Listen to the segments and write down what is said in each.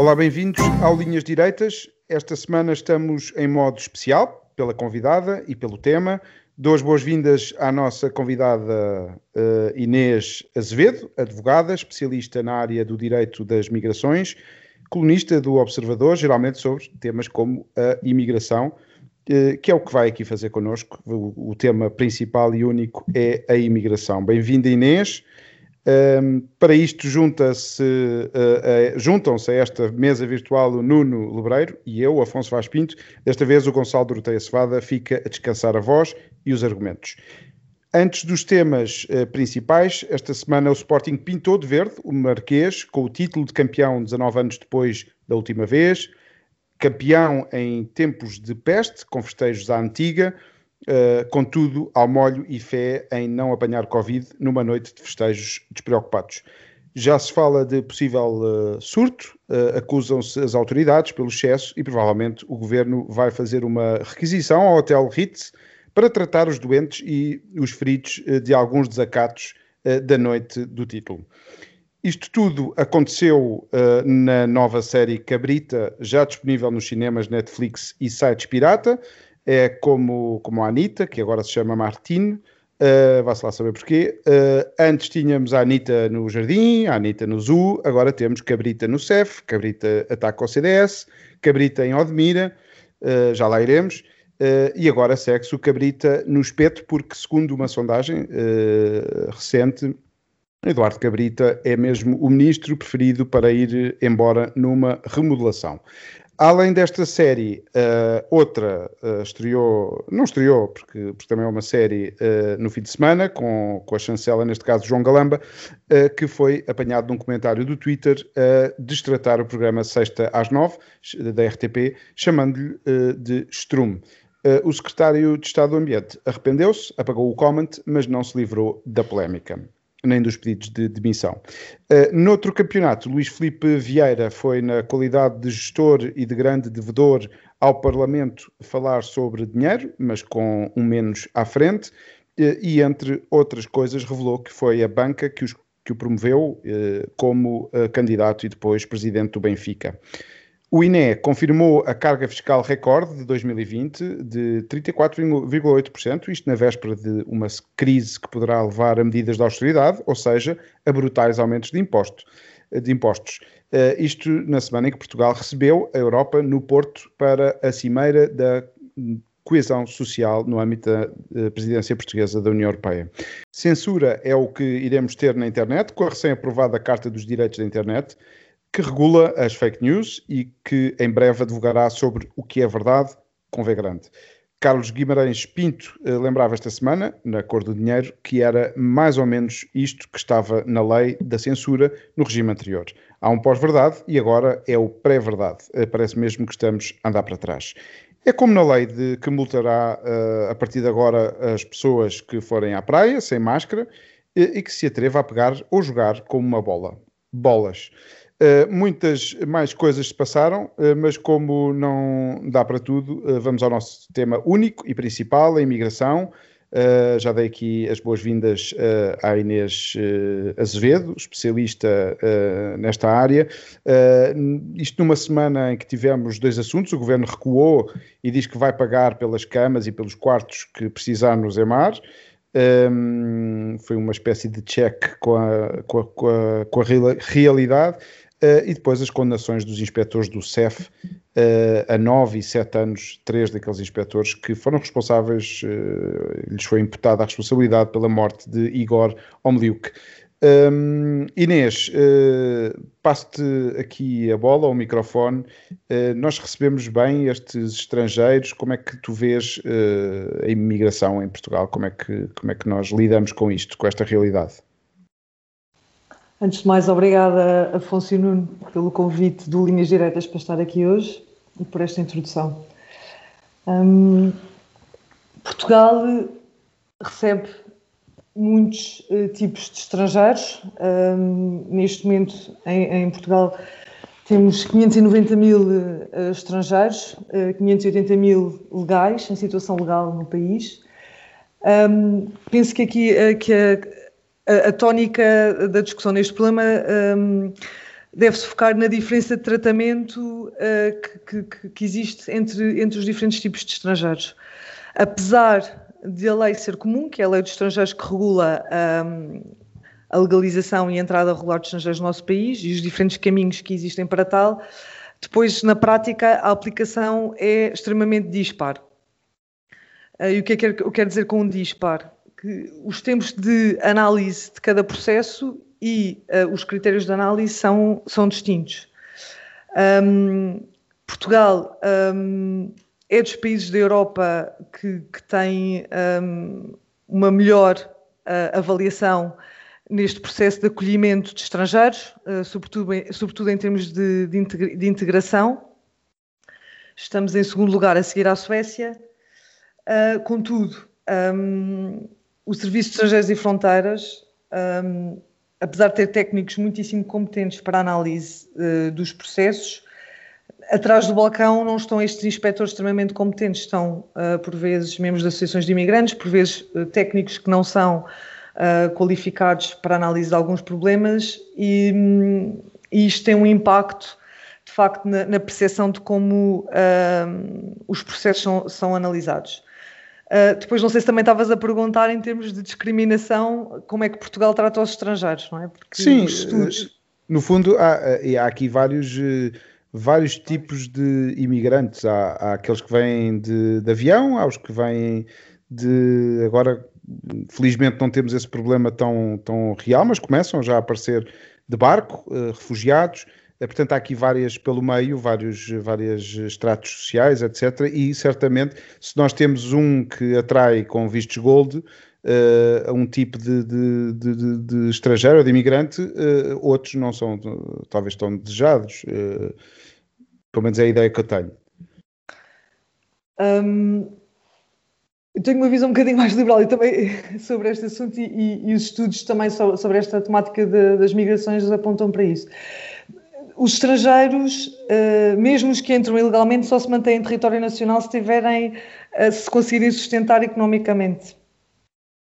Olá, bem-vindos ao Linhas Direitas. Esta semana estamos em modo especial, pela convidada e pelo tema. Dou as boas-vindas à nossa convidada uh, Inês Azevedo, advogada, especialista na área do direito das migrações, colunista do Observador, geralmente sobre temas como a imigração, uh, que é o que vai aqui fazer connosco. O, o tema principal e único é a imigração. Bem-vinda, Inês. Um, para isto junta-se, uh, uh, juntam-se a esta mesa virtual o Nuno Lebreiro e eu, Afonso Vaz Pinto. Desta vez o Gonçalo Doroteia Cevada fica a descansar a voz e os argumentos. Antes dos temas uh, principais, esta semana o Sporting pintou de verde o Marquês com o título de campeão 19 anos depois da última vez, campeão em tempos de peste, com festejos à antiga, Uh, contudo, ao molho e fé em não apanhar Covid numa noite de festejos despreocupados. Já se fala de possível uh, surto, uh, acusam-se as autoridades pelo excesso e provavelmente o governo vai fazer uma requisição ao Hotel Ritz para tratar os doentes e os feridos de alguns desacatos da noite do título. Isto tudo aconteceu na nova série Cabrita, já disponível nos cinemas Netflix e sites pirata é como, como a Anitta, que agora se chama Martine, uh, vá-se lá saber porquê. Uh, antes tínhamos a Anitta no Jardim, a Anitta no Zoo, agora temos Cabrita no CEF, Cabrita ataca o CDS, Cabrita em Odmira, uh, já lá iremos. Uh, e agora segue-se o Cabrita no espeto, porque, segundo uma sondagem uh, recente, Eduardo Cabrita é mesmo o ministro preferido para ir embora numa remodelação. Além desta série, uh, outra uh, estreou, não estreou, porque, porque, também é uma série uh, no fim de semana, com, com a chancela, neste caso João Galamba, que foi apanhado num comentário do Twitter a destratar o programa Sexta às Nove, da RTP, chamando-lhe de Strum. o secretário de Estado do Ambiente arrependeu-se, apagou o comment, mas não se livrou da polémica nem dos pedidos de demissão. Uh, noutro campeonato, Luís Felipe Vieira foi, na qualidade de gestor e de grande devedor ao Parlamento, falar sobre dinheiro, mas com um menos à frente, uh, e entre outras coisas, revelou que foi a banca que, os, que o promoveu uh, como candidato e depois presidente do Benfica. O INE confirmou a carga fiscal recorde de 2020 de 34,8%, isto na véspera de uma crise que poderá levar a medidas de austeridade, ou seja, a brutais aumentos de, imposto, de impostos. Uh, isto na semana em que Portugal recebeu a Europa no Porto para a cimeira da coesão social no âmbito da presidência portuguesa da União Europeia. Censura é o que iremos ter na internet, com a recém-aprovada Carta dos Direitos da Internet, que regula as fake news e que em breve advogará sobre o que é verdade com V grande. Carlos Guimarães Pinto eh, lembrava esta semana, na Cor do Dinheiro, que era mais ou menos isto que estava na lei da censura no regime anterior. Há um pós-verdade e agora é o pré-verdade. Eh, parece mesmo que estamos a andar para trás. É como na lei de que multará uh, a partir de agora as pessoas que forem à praia sem máscara e que se atreva a pegar ou jogar com uma bola. Bolas. Uh, muitas mais coisas se passaram, uh, mas como não dá para tudo, uh, vamos ao nosso tema único e principal, a imigração. já dei aqui as boas-vindas à Inês Azevedo, especialista nesta área. isto numa semana em que tivemos dois assuntos, o Governo recuou e diz que vai pagar pelas camas e pelos quartos que precisar no Zemar. Um, foi uma espécie de check com a, com a, com a, com a realidade. Uh, e depois as condenações dos inspectores do CEF uh, a 9 e 7 anos, três daqueles inspectores que foram responsáveis, uh, lhes foi imputada a responsabilidade pela morte de Igor Omliuk. Um, Inês, passo-te aqui a bola, o microfone. nós recebemos bem estes estrangeiros. Como é que tu vês a imigração em Portugal? Como é, que, como é que nós lidamos com isto, com esta realidade? Antes de mais, obrigada, Afonso e Nuno, pelo convite do Linhas Diretas para estar aqui hoje e por esta introdução. Um, Portugal recebe muitos uh, tipos de estrangeiros. Um, neste momento, em, em, Portugal, temos 590 mil uh, estrangeiros, uh, 580 mil legais, em situação legal no país. Um, penso que aqui que a, a, tónica da discussão neste problema um, deve-se focar na diferença de tratamento que, que, que, existe entre, entre os diferentes tipos de estrangeiros. Apesar de a lei ser comum, que é a lei dos estrangeiros que regula um, a legalização e a entrada regular de estrangeiros no nosso país e os diferentes caminhos que existem para tal, depois, na prática, a aplicação é extremamente dispar. Uh, e o que é que eu quero dizer com um dispar? Que os tempos de análise de cada processo e uh, os critérios de análise são, são distintos. Um, Portugal um, é dos países da Europa que, que tem um, uma melhor uh, avaliação neste processo de acolhimento de estrangeiros, uh, sobretudo, em, sobretudo em termos de, de, integração. Estamos em segundo lugar a seguir à Suécia. Uh, contudo, um, o Serviço de Estrangeiros e Fronteiras, um, apesar de ter técnicos muitíssimo competentes para a análise uh, dos processos, atrás do balcão não estão estes inspectores extremamente competentes, estão, uh, por vezes, membros de associações de imigrantes, por vezes, uh, técnicos que não são uh, qualificados para análise de alguns problemas, e, um, e, isto tem um impacto, de facto, na, na percepção de como os processos são, são analisados. Depois, não sei se também estavas a perguntar em termos de discriminação, como é que Portugal trata os estrangeiros, não é? Porque Sim, estudos... no fundo, há, há aqui vários vários tipos de imigrantes. Há, há aqueles que vêm de, de, avião, há os que vêm de. Agora, felizmente, não temos esse problema tão, tão real, mas começam já a aparecer de barco, uh, refugiados. Uh, portanto, há aqui várias pelo meio, vários vários estratos sociais, etc. E certamente, se nós temos um que atrai com vistos gold, uh, a um tipo de, de, de, de estrangeiro, de imigrante, uh, outros não são, talvez tão desejados. Uh, pelo menos é a ideia que eu tenho. Um, eu tenho uma visão um bocadinho mais liberal e também sobre este assunto e, e, e os estudos também sobre esta temática das migrações apontam para isso. Os estrangeiros, uh, mesmo os que entram ilegalmente, só se mantêm em território nacional se tiverem, uh, se conseguirem sustentar economicamente.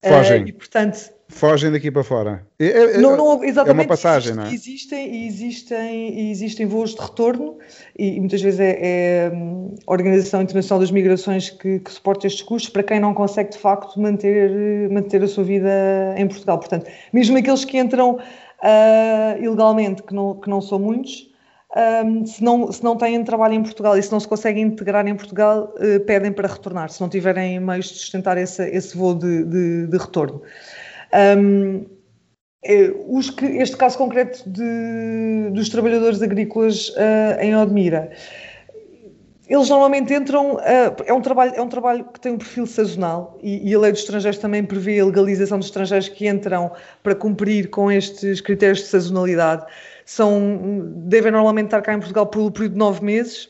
Fogem. Uh, e, portanto, Fogem daqui para fora. É, é, não, não, exatamente, é uma passagem, não é? Existem, existem, existem voos de retorno e muitas vezes é, é a Organização Internacional das Migrações que, que, suporta estes custos para quem não consegue de facto manter, manter a sua vida em Portugal. Portanto, mesmo aqueles que entram uh, ilegalmente, que não, que não são muitos, um, se, não, se não têm trabalho em Portugal e se não se conseguem integrar em Portugal, uh, pedem para retornar, se não tiverem meios de sustentar esse, esse voo de, de, de retorno. Um, é, os que, este caso concreto de, dos trabalhadores agrícolas uh, em Odmira, eles normalmente entram, uh, é, um trabalho, é um trabalho que tem um perfil sazonal e, e, a lei dos estrangeiros também prevê a legalização dos estrangeiros que entram para cumprir com estes critérios de sazonalidade. São, devem normalmente estar cá em Portugal pelo período de nove meses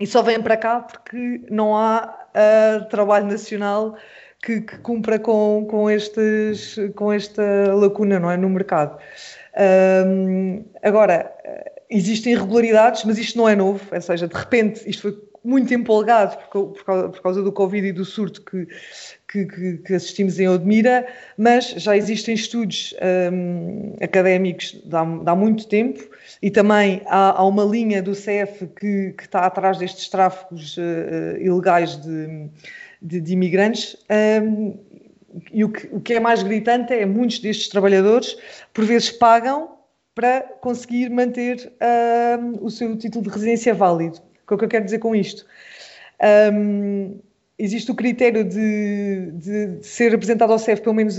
e só vêm para cá porque não há uh, trabalho nacional que, que cumpra com, com, estes, com esta lacuna não é, no mercado. Agora, existem irregularidades, mas isto não é novo, ou seja, de repente isto foi muito empolgado por, por, causa, por causa, do Covid e do surto que, que, que, assistimos em Odmira, mas já existem estudos um, académicos de há, há, muito tempo e também há, há uma linha do CF que, que, está atrás destes tráficos uh, ilegais de de, de imigrantes. Um, e o que, o que é mais gritante é muitos destes trabalhadores, por vezes, pagam para conseguir manter o seu título de residência válido. O que é que eu quero dizer com isto? Um, existe o critério de, de, ser apresentado ao CEF pelo menos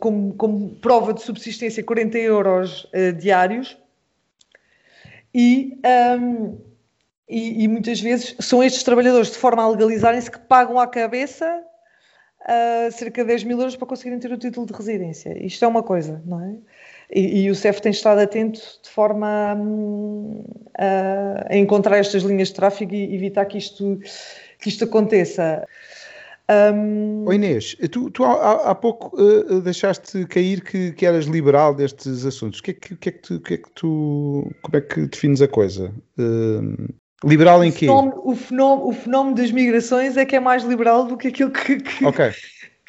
como, como, prova de subsistência 40 euros uh, diários e um, e, e, muitas vezes são estes trabalhadores, de forma a legalizarem-se, que pagam à cabeça uh, cerca de 10 mil euros para conseguirem ter o título de residência. Isto é uma coisa, não é? E, e, o CEF tem estado atento de forma a, a, a encontrar estas linhas de tráfego e evitar que isto, que isto aconteça. Um... Oh Inês, tu, tu há, há, pouco uh, deixaste cair que, que, eras liberal destes assuntos. O que é que, que, é que, tu, que é que tu. Como é que defines a coisa? Uh, liberal em o quê? Fenómeno, o, fenómeno, o fenómeno das migrações é que é mais liberal do que aquilo que, que, okay.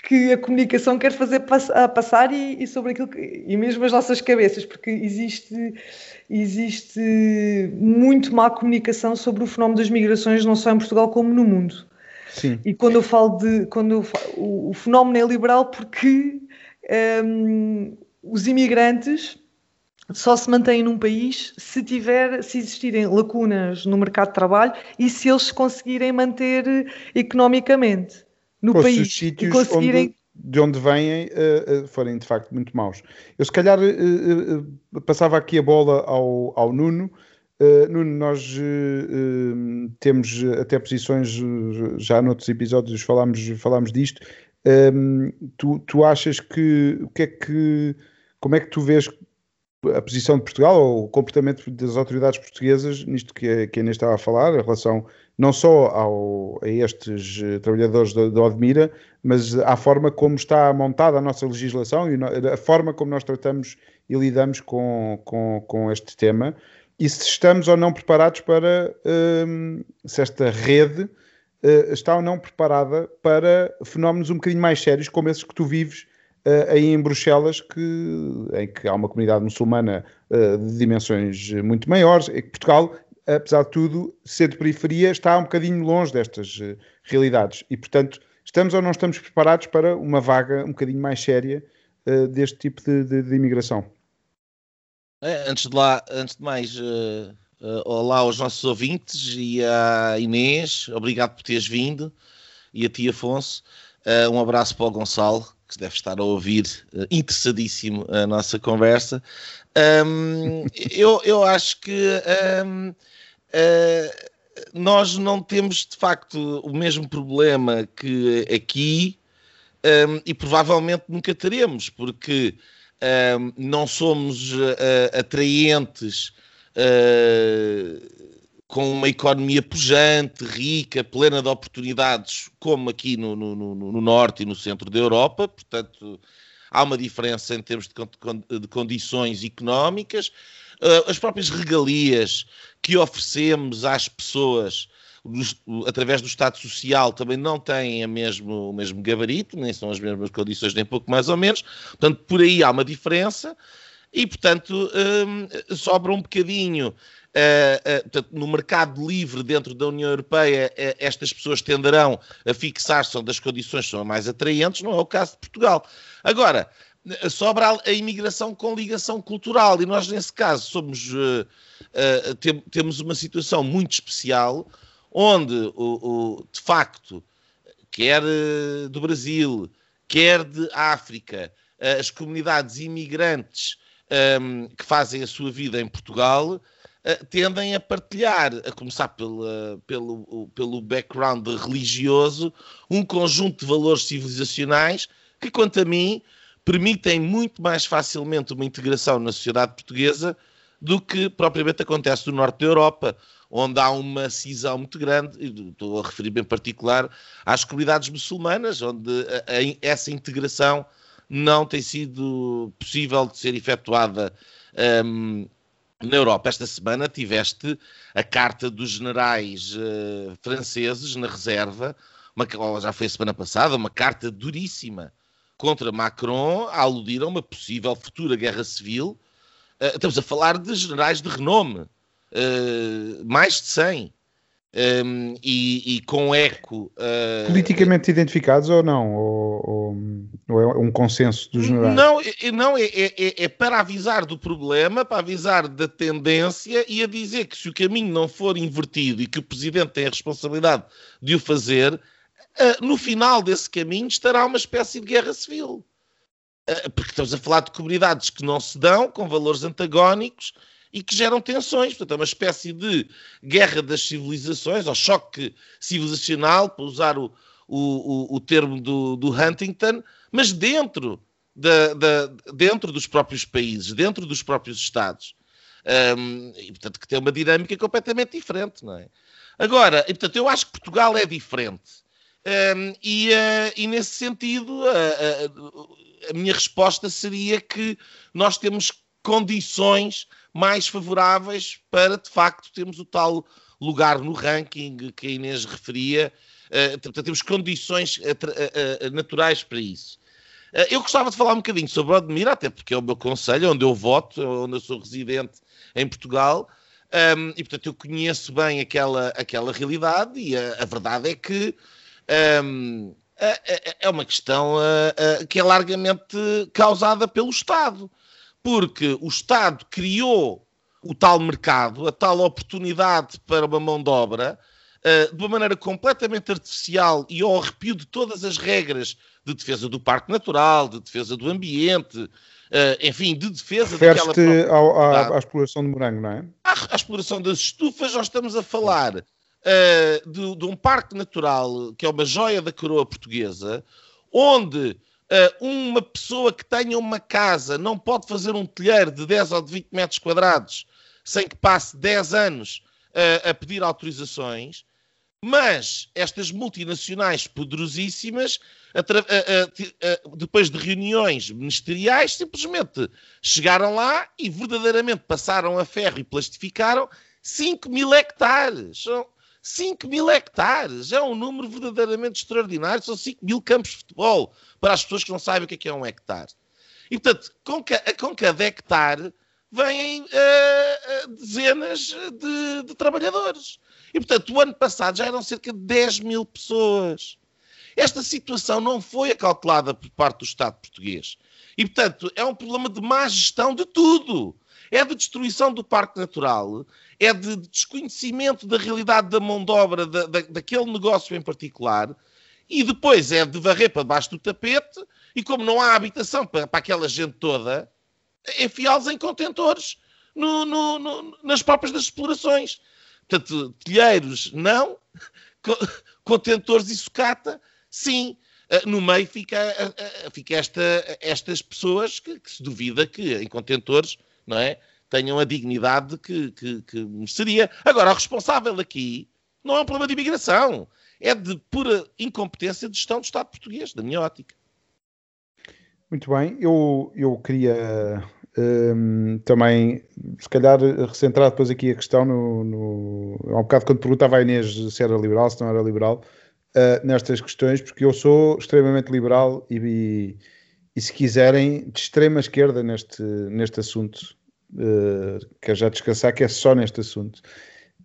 Que a comunicação quer fazer pass passar e, e, sobre aquilo que, e mesmo as nossas cabeças, porque existe, existe muito má comunicação sobre o fenómeno das migrações, não só em Portugal como no mundo. Sim. E quando eu falo de. Quando falo, o, o, fenómeno é liberal porque um, os imigrantes só se mantêm num país se tiver, se existirem lacunas no mercado de trabalho e se eles se conseguirem manter economicamente no país. Os sítios conseguirem... onde, de onde vêm uh, uh, forem de facto muito maus. Eu se calhar uh, passava aqui a bola ao, ao Nuno Nuno, nós temos até posições, já noutros episódios falámos, falámos disto. tu, tu achas que o que é que como é que tu vês a posição de Portugal ou o comportamento das autoridades portuguesas nisto que a, que a Inês estava a falar, em relação não só ao, a estes trabalhadores da Odmira, mas à forma como está montada a nossa legislação e a forma como nós tratamos e lidamos com, com, com este tema. E se estamos ou não preparados para, um, se esta rede uh, está ou não preparada para fenómenos um bocadinho mais sérios, como esses que tu vives uh, aí em Bruxelas, que, em que há uma comunidade muçulmana uh, de dimensões muito maiores, Portugal, apesar de tudo, ser de periferia, está um bocadinho longe destas realidades. E, portanto, estamos ou não estamos preparados para uma vaga um bocadinho mais séria deste tipo de, de, de imigração? É, antes, de lá, antes de mais, uh, uh, olá aos nossos ouvintes e à Inês, obrigado por teres vindo, e a ti, Afonso. Uh, um abraço para o Gonçalo, que deve estar a ouvir, interessadíssimo a nossa conversa. Um, eu, eu acho que um, nós não temos, de facto, o mesmo problema que aqui, um, e provavelmente nunca teremos, porque não somos uh, atraentes uh, com uma economia pujante, rica, plena de oportunidades, como aqui no, no, no, norte e no centro da Europa, portanto há uma diferença em termos de, de condições económicas, uh, as próprias regalias que oferecemos às pessoas através do Estado Social também não têm a mesmo, o mesmo gabarito, nem são as mesmas condições, nem pouco mais ou menos. Portanto, por aí há uma diferença e, portanto, um, sobra um bocadinho. Uh, uh, portanto, no mercado livre dentro da União Europeia, uh, estas pessoas tenderão a fixar-se onde as condições são mais atraentes, não é o caso de Portugal. Agora, sobra a imigração com ligação cultural, e nós, nesse caso, somos, tem, temos uma situação muito especial, onde, o, o, de facto, quer do Brasil, quer de África, as comunidades imigrantes um, ehm, que fazem a sua vida em Portugal uh, tendem a partilhar, a começar pela, pelo, pelo background religioso, um conjunto de valores civilizacionais que, quanto a mim, permitem muito mais facilmente uma integração na sociedade portuguesa do que propriamente acontece no norte da Europa, onde há uma cisão muito grande, estou a referir em particular às comunidades muçulmanas, onde a, a, essa integração não tem sido possível de ser efetuada um, na Europa. Esta semana tiveste a carta dos generais uh, franceses na reserva, uma, já foi a semana passada, uma carta duríssima contra Macron, a aludir a uma possível futura guerra civil. Uh, estamos a falar de generais de renome, uh, mais de 100. Um, e, e, com eco. Uh, Politicamente identificados ou não? Ou, ou, ou, é um consenso dos generais? Não, não é, é, é, é, para avisar do problema, para avisar da tendência e a dizer que se o caminho não for invertido e que o Presidente tem a responsabilidade de o fazer, uh, no final desse caminho estará uma espécie de guerra civil. Uh, porque estamos a falar de comunidades que não se dão, com valores antagónicos e que geram tensões. Portanto, é uma espécie de guerra das civilizações, ou choque civilizacional, para usar o, o, o termo do, do Huntington, mas dentro da, da, dentro dos próprios países, dentro dos próprios Estados. Um, e, portanto, que tem uma dinâmica completamente diferente, não é? Agora, e, portanto, eu acho que Portugal é diferente. Um, e, uh, e, nesse sentido, uh, uh, a minha resposta seria que nós temos condições mais favoráveis para, de facto, termos o tal lugar no ranking que a Inês referia. Uh, temos condições uh, uh, naturais para isso. eu gostava de falar um bocadinho sobre o Odmir, até porque é o meu conselho, onde eu voto, onde eu sou residente em Portugal, um, e portanto eu conheço bem aquela, aquela realidade, e a, a verdade é que um, é uma questão que é largamente causada pelo Estado, porque o Estado criou o tal mercado, a tal oportunidade para uma mão de obra, de uma maneira completamente artificial e ao arrepio de todas as regras de defesa do parque natural, de defesa do ambiente, enfim, de defesa daquela... Refere-te à, exploração de morango, não é? À, à exploração das estufas, nós estamos a falar uh, de, de, um parque natural que é uma joia da coroa portuguesa, onde uma pessoa que tenha uma casa não pode fazer um telheiro de 10 ou de 20 metros quadrados sem que passe 10 anos uh, a pedir autorizações, mas estas multinacionais poderosíssimas, depois de reuniões ministeriais, simplesmente chegaram lá e verdadeiramente passaram a ferro e plastificaram 5 mil hectares. São 5 mil hectares. É um número verdadeiramente extraordinário. São 5 mil campos de futebol. Para as pessoas que não sabem o que é, que é um hectare. E, portanto, com, com cada hectare vêm uh, dezenas de, de, trabalhadores. E, portanto, o ano passado já eram cerca de 10 mil pessoas. Esta situação não foi acautelada por parte do Estado português. E, portanto, é um problema de má gestão de tudo é de destruição do parque natural, é de desconhecimento da realidade da mão de obra da, da, daquele negócio em particular, e depois é de varrer para debaixo do tapete, e como não há habitação para, para aquela gente toda, enfiá-los em contentores no, no, no, nas próprias das explorações. Portanto, telheiros, não. Contentores e sucata, sim. Ah, no meio fica, ah, ah, fica esta, estas pessoas que, que, se duvida que em contentores não é? Tenham a dignidade que, que, que mereceria. Agora, o responsável aqui não é um problema de imigração, é de pura incompetência de gestão do Estado português, da minha ótica. Muito bem, eu, eu queria um, também, se calhar, recentrar depois aqui a questão no, no. Há um bocado quando perguntava à Inês se era liberal, se não era liberal, uh, nestas questões, porque eu sou extremamente liberal e, e e se quiserem, de extrema esquerda neste, neste assunto. Uh, quero já descansar que é só neste assunto.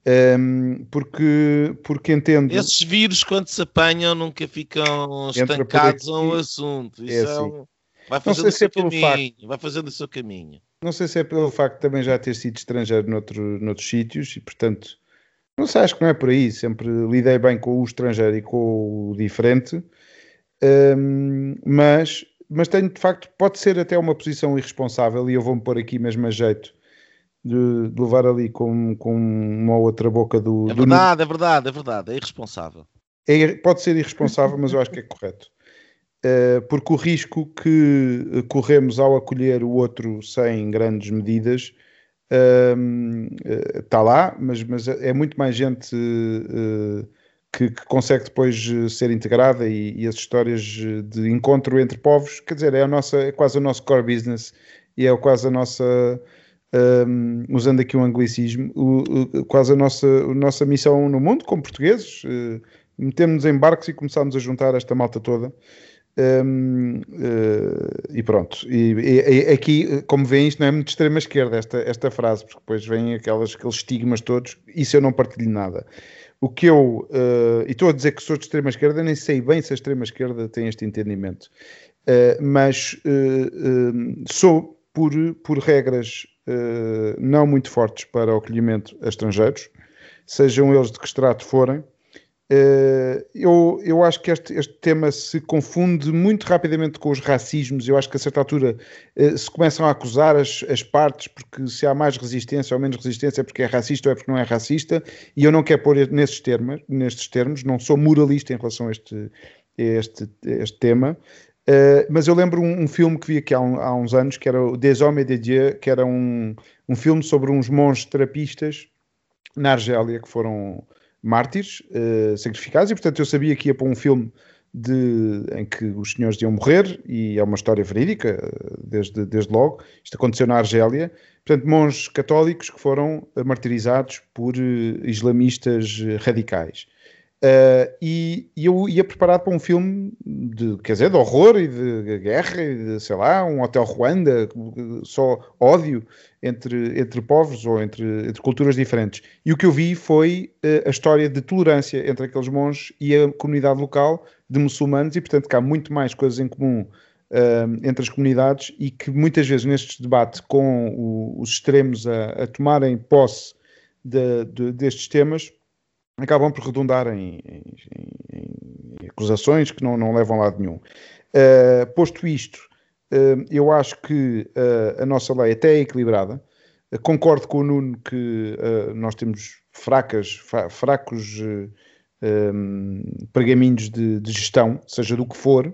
Um, ehm, porque, porque entendo. Esses vírus, quando se apanham, nunca ficam estancados a um assunto. Isso é, assim. é um... Vai fazendo o seu é caminho. Facto, vai fazendo o seu caminho. Não sei se é pelo facto de também já ter sido estrangeiro noutro, noutros sítios e, portanto, não sei, acho que não é por aí. Sempre lidei bem com o estrangeiro e com o diferente. Um, ehm, mas mas tenho de facto, pode ser até uma posição irresponsável e eu vou-me pôr aqui mesmo a jeito de, de levar ali com, com uma outra boca do. É verdade, do... é verdade, é verdade, é irresponsável. É, pode ser irresponsável, mas eu acho que é correto. Uh, porque o risco que corremos ao acolher o outro sem grandes medidas está uh, uh, lá, mas, mas é muito mais gente que, que, consegue depois eh, ser integrada e, e, as histórias eh, de encontro entre povos, quer dizer, é, a nossa, é quase o nosso core business e é quase a nossa, um, usando aqui um anglicismo, o, o, quase a nossa, a nossa missão no mundo, como portugueses, uh, metemos-nos em barcos e começámos a juntar esta malta toda. Um, uh, e pronto, e, e, aqui, como veem, isto não é muito de extrema esquerda, esta, esta frase, porque depois vêm aquelas, aqueles estigmas todos, isso eu não partilho nada. O que eu, uh, e estou a dizer que sou de extrema-esquerda, nem sei bem se a extrema-esquerda tem este entendimento, uh, mas uh, sou, por, por regras não muito fortes para o acolhimento a estrangeiros, sejam eles de que extrato forem, eu, eu acho que este, este, tema se confunde muito rapidamente com os racismos. Eu acho que a certa altura uh, se começam a acusar as, as, partes porque se há mais resistência ou menos resistência é porque é racista ou é porque não é racista. E eu não quero pôr nesses termos, nestes termos, não sou moralista em relação a este, a este, a este tema. Uh, mas eu lembro um, um, filme que vi aqui há, um, há, uns anos, que era o Des Hommes de Dieu, que era um, um filme sobre uns monges terapistas na Argélia que foram mártires, uh, sacrificados, e portanto eu sabia que ia para um filme de, em que os senhores iam morrer, e é uma história verídica, desde, desde logo. Isto aconteceu na Argélia. Portanto, monges católicos que foram martirizados por uh, islamistas radicais. Uh, e, e, eu ia preparado para um filme de, quer dizer, de horror e de guerra, e de, sei lá, um Hotel Ruanda, só ódio entre, entre povos ou entre, entre culturas diferentes. E o que eu vi foi uh, a história de tolerância entre aqueles monges e a comunidade local de muçulmanos, e portanto que há muito mais coisas em comum uh, entre as comunidades e que muitas vezes nestes debates com o, os extremos a, a tomarem posse de, de, destes temas acabam por redundar em, em, em acusações que não, não levam a lado nenhum. Uh, posto isto, uh, eu acho que uh, a nossa lei até é equilibrada. concordo com o Nuno que nós temos fracas, fracos um, pergaminhos de, de, gestão, seja do que for,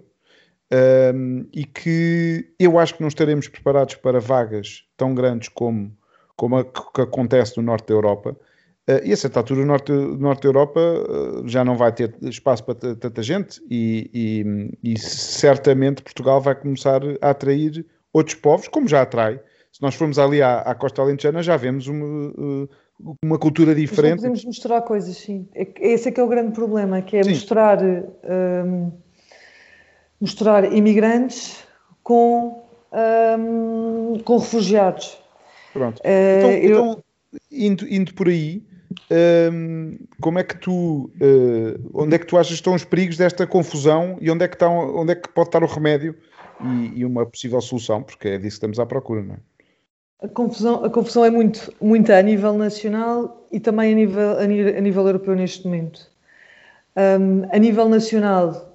um, e que eu acho que não estaremos preparados para vagas tão grandes como, como a que acontece no norte da Europa Uh, e a certa altura o Norte, norte da Europa uh, já não vai ter espaço para tanta gente e, e, e, certamente Portugal vai começar a atrair outros povos, como já atrai. Se nós formos ali à, à Costa Alentejana já vemos uma, uh, uma cultura diferente. Mas podemos misturar coisas, sim. É, esse é que é o grande problema, que é sim. misturar, um, misturar imigrantes com, um, com refugiados. Pronto. Então, eu... então indo, indo por aí, como é que tu, uh, onde é que tu achas que estão os perigos desta confusão e onde é que, está, onde é que pode estar o remédio e, e, uma possível solução, porque é disso que estamos à procura, não é? A confusão, a confusão é muito, muito a nível nacional e também a nível, a nível, a nível europeu neste momento. Um, a nível nacional,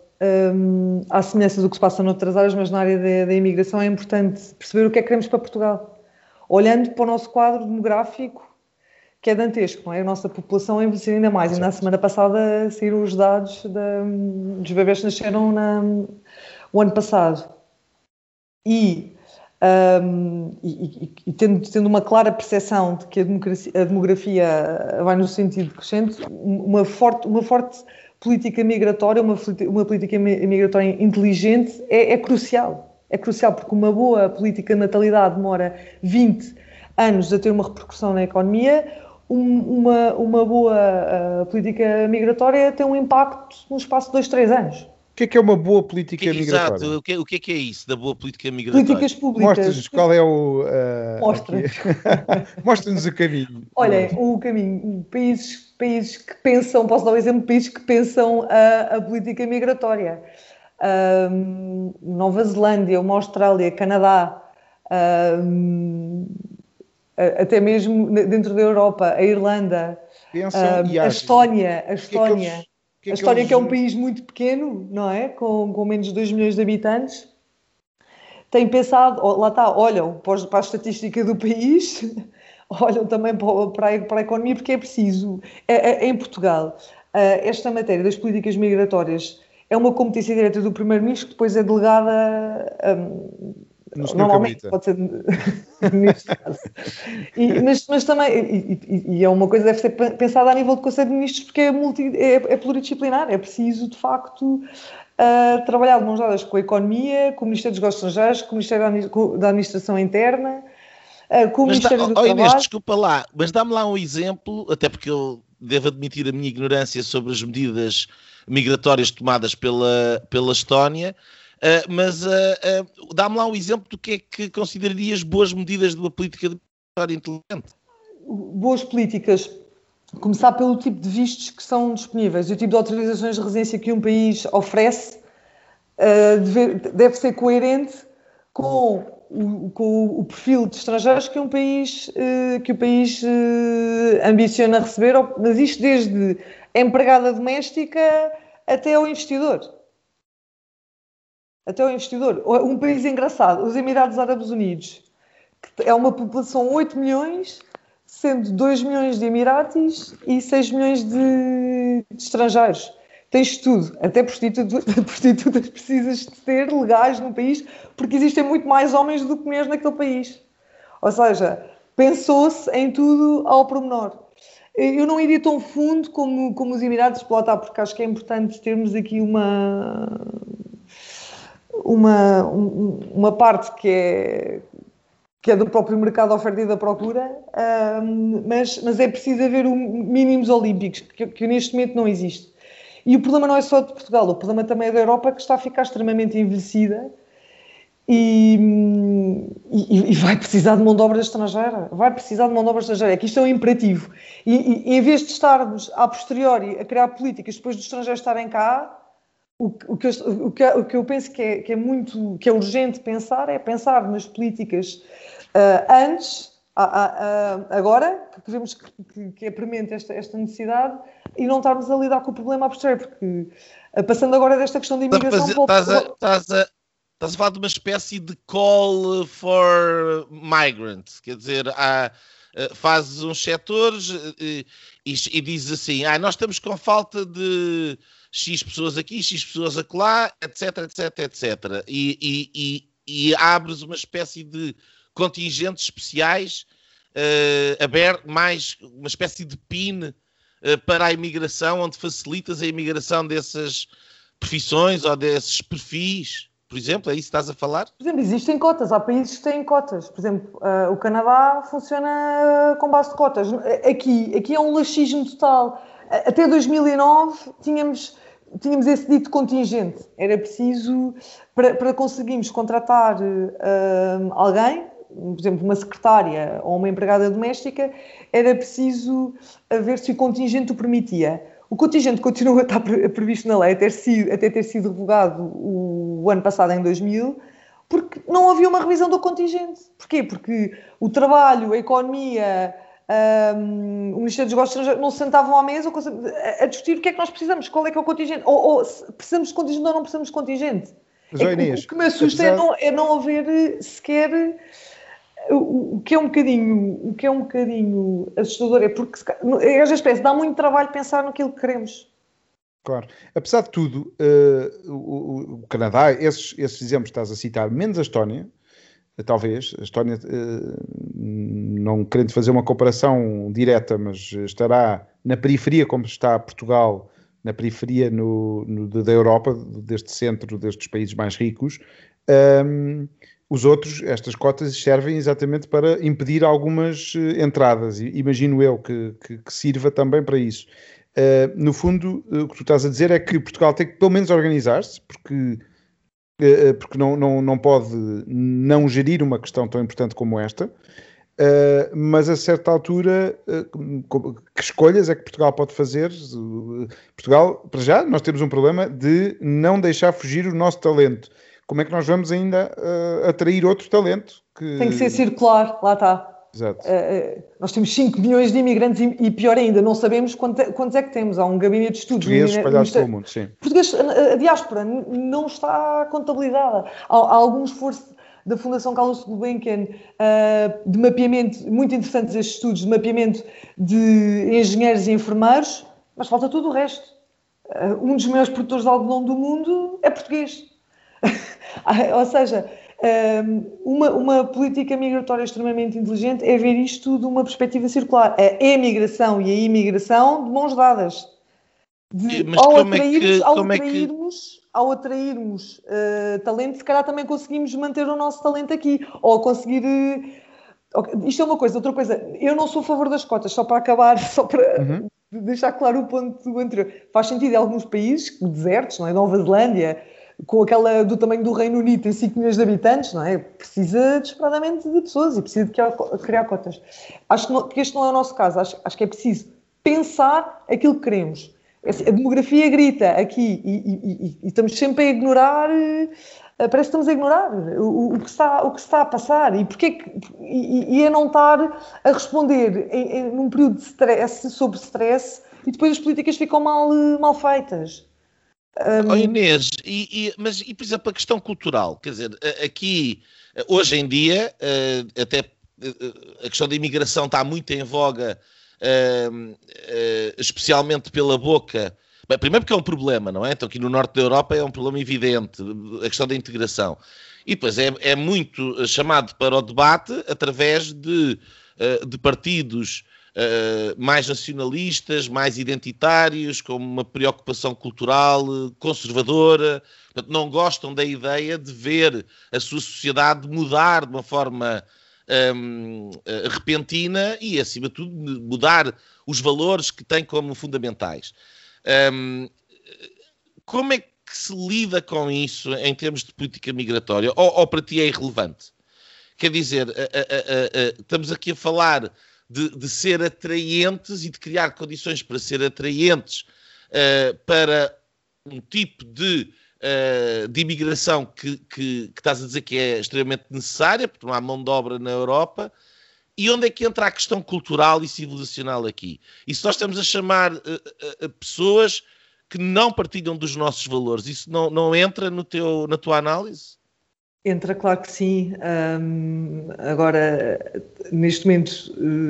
um, há semelhança do que se passa noutras áreas, mas na área da, da imigração é importante perceber o que é que queremos para Portugal. Olhando para o nosso quadro demográfico, que é dantesco, não é? A nossa população é envelhecer ainda mais. E na semana passada saíram os dados dos bebés que nasceram na, o ano passado. E, um, e, e, tendo, tendo, uma clara percepção de que a demografia, a demografia, vai no sentido crescente, uma forte, uma forte política migratória, uma, uma política migratória inteligente é, é crucial. É crucial porque uma boa política de natalidade demora 20 anos a ter uma repercussão na economia, uma, uma boa uh, política migratória tem um impacto no espaço de dois, três anos. O que é que é uma boa política que, migratória? Exato, o que, o que é que é isso da boa política migratória? Políticas públicas. Mostra-nos qual é o. Uh, Mostra. Mostra-nos o caminho. Olha, o caminho. Países, países que pensam, posso dar um exemplo, países que pensam a, a política migratória. Um, Nova Zelândia, uma Austrália, Canadá, um, até mesmo dentro da Europa, a Irlanda, a Estónia, a Estónia. Que é que eles, que é a Estónia, que é um país muito pequeno, não é? Com, com menos de 2 milhões de habitantes, tem pensado, lá está, olham para a estatística do país, olham também para a, para a economia, porque é preciso. É, é, em Portugal, esta matéria das políticas migratórias é uma competência direta do Primeiro-Ministro, que depois é delegada um, Normalmente pode ser e, mas, mas também, e, e, é uma coisa que deve ser pensada a nível de Conselho de Ministros, porque é, multi, é, é pluridisciplinar, é preciso de facto uh, trabalhar de mãos dadas com a economia, com o Ministério dos Negócios Estrangeiros, com o Ministério da Administração Interna, uh, com o mas Ministério dá, do oh, Trabalho. Inês, desculpa lá, mas dá-me lá um exemplo, até porque eu devo admitir a minha ignorância sobre as medidas migratórias tomadas pela, pela Estónia. Uh, mas uh, uh, dá-me lá um exemplo do que é que considerarias boas medidas de uma política de inteligente. Boas políticas. Começar pelo tipo de vistos que são disponíveis e o tipo de autorizações de residência que um país oferece deve, deve ser coerente com o, com o, perfil de estrangeiros que um país, que o país ambiciona receber, mas isto desde empregada doméstica até ao investidor até o investidor. Um país engraçado, os Emirados Árabes Unidos, que é uma população de 8 milhões, sendo 2 milhões de Emiratis e 6 milhões de, de estrangeiros. tens tudo, até prostitutas, prostitutas precisas de ter legais no país, porque existem muito mais homens do que mulheres naquele país. Ou seja, pensou-se em tudo ao pormenor. Eu não iria tão fundo como, como os Emirados, porque acho que é importante termos aqui uma, uma, uma parte que é, que é do próprio mercado oferta e da procura, mas, mas é preciso haver um, mínimos olímpicos, que, que neste momento não existe. E o problema não é só de Portugal, o problema também é da Europa, que está a ficar extremamente envelhecida e, e, e, vai precisar de mão de obra estrangeira. Vai precisar de mão de obra estrangeira. É que isto é um imperativo. E, e em vez de estarmos, a posteriori, a criar políticas depois dos estrangeiros estarem cá, o, o, que, eu, o, que, o que eu penso que é, que é, muito, que é urgente pensar é pensar nas políticas uh, antes, a, a, a, agora, que vemos que, que é premente esta, esta, necessidade, e não estarmos a lidar com o problema a posteriori, porque passando agora desta questão da imigração... Estás a, estás, a, estás a falar de uma espécie de call for migrants, quer dizer, há uh, fazes uns setores e, e, e dizes assim, ah, nós estamos com falta de X pessoas aqui, X pessoas acolá, etc, etc, etc. E, e, e, e abres uma espécie de contingentes especiais uh, aberto, mais uma espécie de PIN uh, para a imigração, onde facilitas a imigração dessas profissões ou desses perfis. Por exemplo, é isso que estás a falar? Por exemplo, existem cotas, há países que têm cotas. Por exemplo, uh, o Canadá funciona com base de cotas. Aqui, aqui é um laxismo total. Até 2009 tínhamos tínhamos esse dito contingente. Era preciso, para, para conseguirmos contratar uh, alguém, por exemplo, uma secretária ou uma empregada doméstica, era preciso ver se o contingente o permitia. O contingente continua a estar previsto na lei, até, sido, até ter sido revogado o, o ano passado, em 2000, porque não havia uma revisão do contingente. Porquê? Porque o trabalho, a economia, um, o Ministério dos Negócios Estrangeiros não se sentavam à mesa a, a discutir o que é que nós precisamos, qual é que é o contingente, ou, ou precisamos de contingente ou não precisamos de contingente. Mas, é, Inês, o que me assusta é apesar... é, não, é não haver eh, sequer o, o, que é um bocadinho o que é um bocadinho assustador é porque é esta espécie dá muito trabalho pensar naquilo que queremos. Claro. Apesar de tudo, uh, o, o, Canadá, esses, esses exemplos que estás a citar, menos a Estónia, talvez, a Estónia, uh, não querendo fazer uma comparação direta, mas estará na periferia, como está Portugal, na periferia no, no, da Europa, deste centro, destes países mais ricos. Um, os outros, estas cotas servem exatamente para impedir algumas uh, entradas, imagino eu que, que, que, sirva também para isso. Uh, no fundo, uh, o que tu estás a dizer é que Portugal tem que pelo menos organizar-se, porque eh, eh, porque não, não, não pode não gerir uma questão tão importante como esta. Uh, mas a certa altura, uh, que escolhas é que Portugal pode fazer? Portugal, para já, nós temos um problema de não deixar fugir o nosso talento. Como é que nós vamos ainda uh, atrair outro talento? Que... Tem que ser circular, lá está. Exato. Uh, nós temos 5 milhões de imigrantes e, e, pior ainda, não sabemos quantos, quantos é que temos. Há um gabinete de estudos. Portugueses espalhados pelo mundo, sim. Português, a, a diáspora não está contabilizada. Há, há algum esforço da Fundação Carlos Gulbenkian uh, de mapeamento, muito interessantes estes estudos, de mapeamento de engenheiros e enfermeiros, mas falta tudo o resto. Uh, um dos maiores produtores de algodão do mundo é português. Ou seja, uma, uma, política migratória extremamente inteligente é ver isto de uma perspectiva circular. A emigração e a imigração de mãos dadas. De, Mas ao atrairmos, é que, ao, atrairmos é que... ao atrairmos uh, talento, se calhar também conseguimos manter o nosso talento aqui. Ou conseguir. Uh, isto é uma coisa. Outra coisa, eu não sou a favor das cotas, só para acabar, só para. Uhum. Deixar claro o ponto anterior. Faz sentido em alguns países, desertos, não é? Nova Zelândia, com aquela do tamanho do Reino Unido, tem 5 milhões de habitantes, não é? Precisa desesperadamente de pessoas e precisa de criar cotas. Acho que, não, que, este não é o nosso caso. Acho, acho, que é preciso pensar aquilo que queremos. A demografia grita aqui e, e, e, e estamos sempre a ignorar, eh, parece que estamos a ignorar o, o, que, está, o que está a passar e, porque que, e, a não estar a responder em, em, num período de stress, sobre stress, e depois as políticas ficam mal, eh, mal feitas. Um... Oh Inês, e, e, mas e por exemplo a questão cultural, quer dizer, aqui hoje em dia até a questão da imigração está muito em voga, especialmente pela boca, Bem, primeiro porque é um problema, não é? Então aqui no norte da Europa é um problema evidente, a questão da integração. E depois é, é muito chamado para o debate através de, de partidos Uh, mais nacionalistas, mais identitários, com uma preocupação cultural conservadora. Portanto, não gostam da ideia de ver a sua sociedade mudar de uma forma um, eh, repentina e, acima de tudo, mudar os valores que tem como fundamentais. Um, como é que se lida com isso em termos de política migratória? Ou, ou para ti é irrelevante? Quer dizer, a, a, a, estamos aqui a falar de, de, ser atraentes e de criar condições para ser atraentes uh, para um tipo de uh, de imigração que, que, que, estás a dizer que é extremamente necessária, porque não há mão de obra na Europa, e onde é que entra a questão cultural e civilizacional aqui? E se nós estamos a chamar uh, pessoas que não partilham dos nossos valores, isso não, não entra no teu, na tua análise? Entra, claro que sim. Um, agora, neste momento,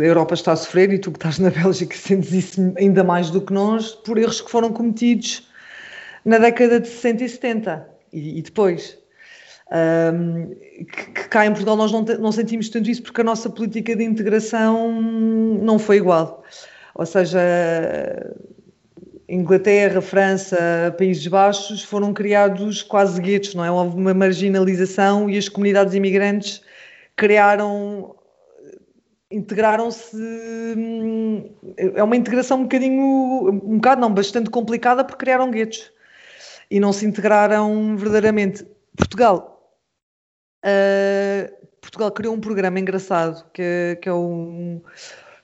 a Europa está a sofrer e tu que estás na Bélgica sentes isso ainda mais do que nós por erros que foram cometidos na década de 60 e 70 e, e depois. Um, que, que cá em Portugal nós não, não sentimos tanto isso porque a nossa política de integração não foi igual. Ou seja, Inglaterra, França, Países Baixos foram criados quase guetos, não é? Houve uma marginalização e as comunidades imigrantes criaram integraram-se é uma integração um bocadinho um bocado não, bastante complicada porque criaram guetos e não se integraram verdadeiramente. Portugal. Uh, Portugal criou um programa engraçado que que é um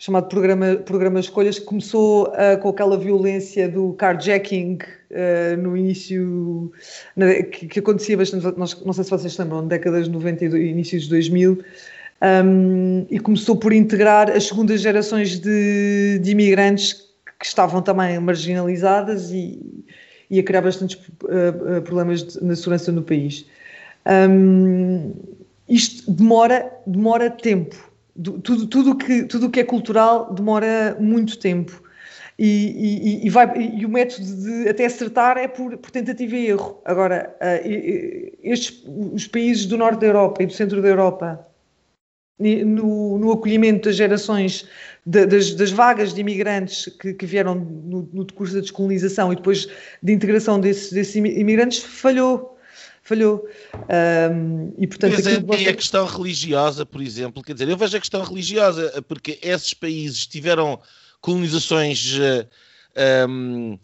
chamado programa, programa Escolhas, que começou uh, com aquela violência do carjacking uh, no início, na, que, que, acontecia bastante, nós, não sei se vocês lembram, décadas de 90 e inícios de 2000, um, e começou por integrar as segundas gerações de, de imigrantes que estavam também marginalizadas e, e a criar bastantes uh, problemas de, na segurança no país. Um, isto demora, demora tempo. Tudo, tudo que, tudo que é cultural demora muito tempo. E, e, e, vai, e o método de até acertar é por, por tentativa e erro. Agora, uh, estes, os países do norte da Europa e do centro da Europa, no, no acolhimento das gerações de, das, das, vagas de imigrantes que, que vieram no, no, da descolonização e depois de integração desses, desses imigrantes falhou. Falhou. Um, e, portanto, Mas é, você... a questão religiosa, por exemplo, quer dizer, eu vejo a questão religiosa, porque esses países tiveram colonizações um,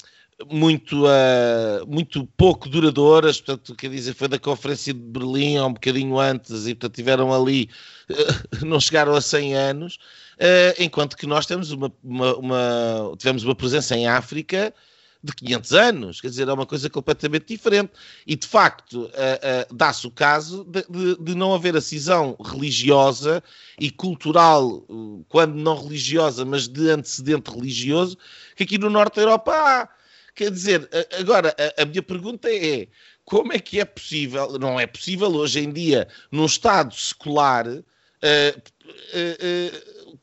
muito, uh, muito pouco duradouras, portanto, quer dizer, foi da Conferência de Berlim há um bocadinho antes e, portanto, tiveram ali, uh, não chegaram a 100 anos, uh, enquanto que nós temos uma, uma, uma, tivemos uma presença em África de 500 anos, quer dizer, é uma coisa completamente diferente. E, de facto, uh, uh, dá-se o caso de, de, de, não haver a cisão religiosa e cultural, uh, quando não religiosa, mas de antecedente religioso, que aqui no Norte da Europa há. Quer dizer, agora, a, a minha pergunta é, como é que é possível, não é possível hoje em dia, num Estado secular,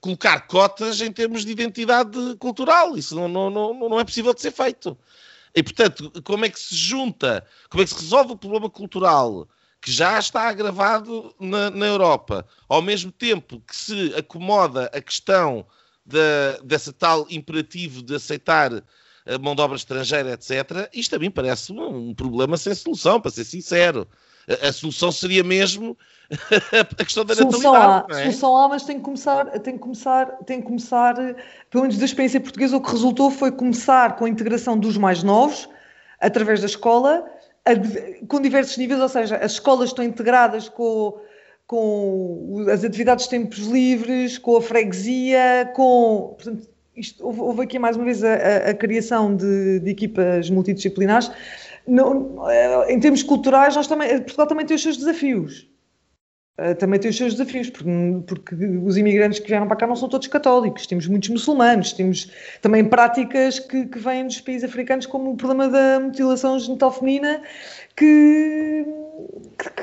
colocar cotas em termos de identidade cultural. Isso não, não, não, não é possível de ser feito. E, portanto, como é que se junta, como é que se resolve o problema cultural que já está agravado na, na Europa, ao mesmo tempo que se acomoda a questão de, dessa tal imperativo de aceitar a mão de obra estrangeira, etc., isto a mim parece um, um problema sem solução, para ser sincero. A, a solução seria mesmo a questão da solução natalidade. Há, é? Solução há, mas tem que começar, tem que começar, tem que começar, pelo menos da experiência portuguesa, o que resultou foi começar com a integração dos mais novos, através da escola, a, com diversos níveis, ou seja, as escolas estão integradas com, com as atividades de tempos livres, com a freguesia, com. Portanto, isto, houve, houve, aqui mais uma vez a, a, a criação de, de, equipas multidisciplinares. No, eh, em termos culturais, nós também, Portugal também tem os seus desafios. Uh, também tem os seus desafios, porque, porque, os imigrantes que vieram para cá não são todos católicos, temos muitos muçulmanos, temos também práticas que, que vêm dos países africanos, como o problema da mutilação genital feminina, que.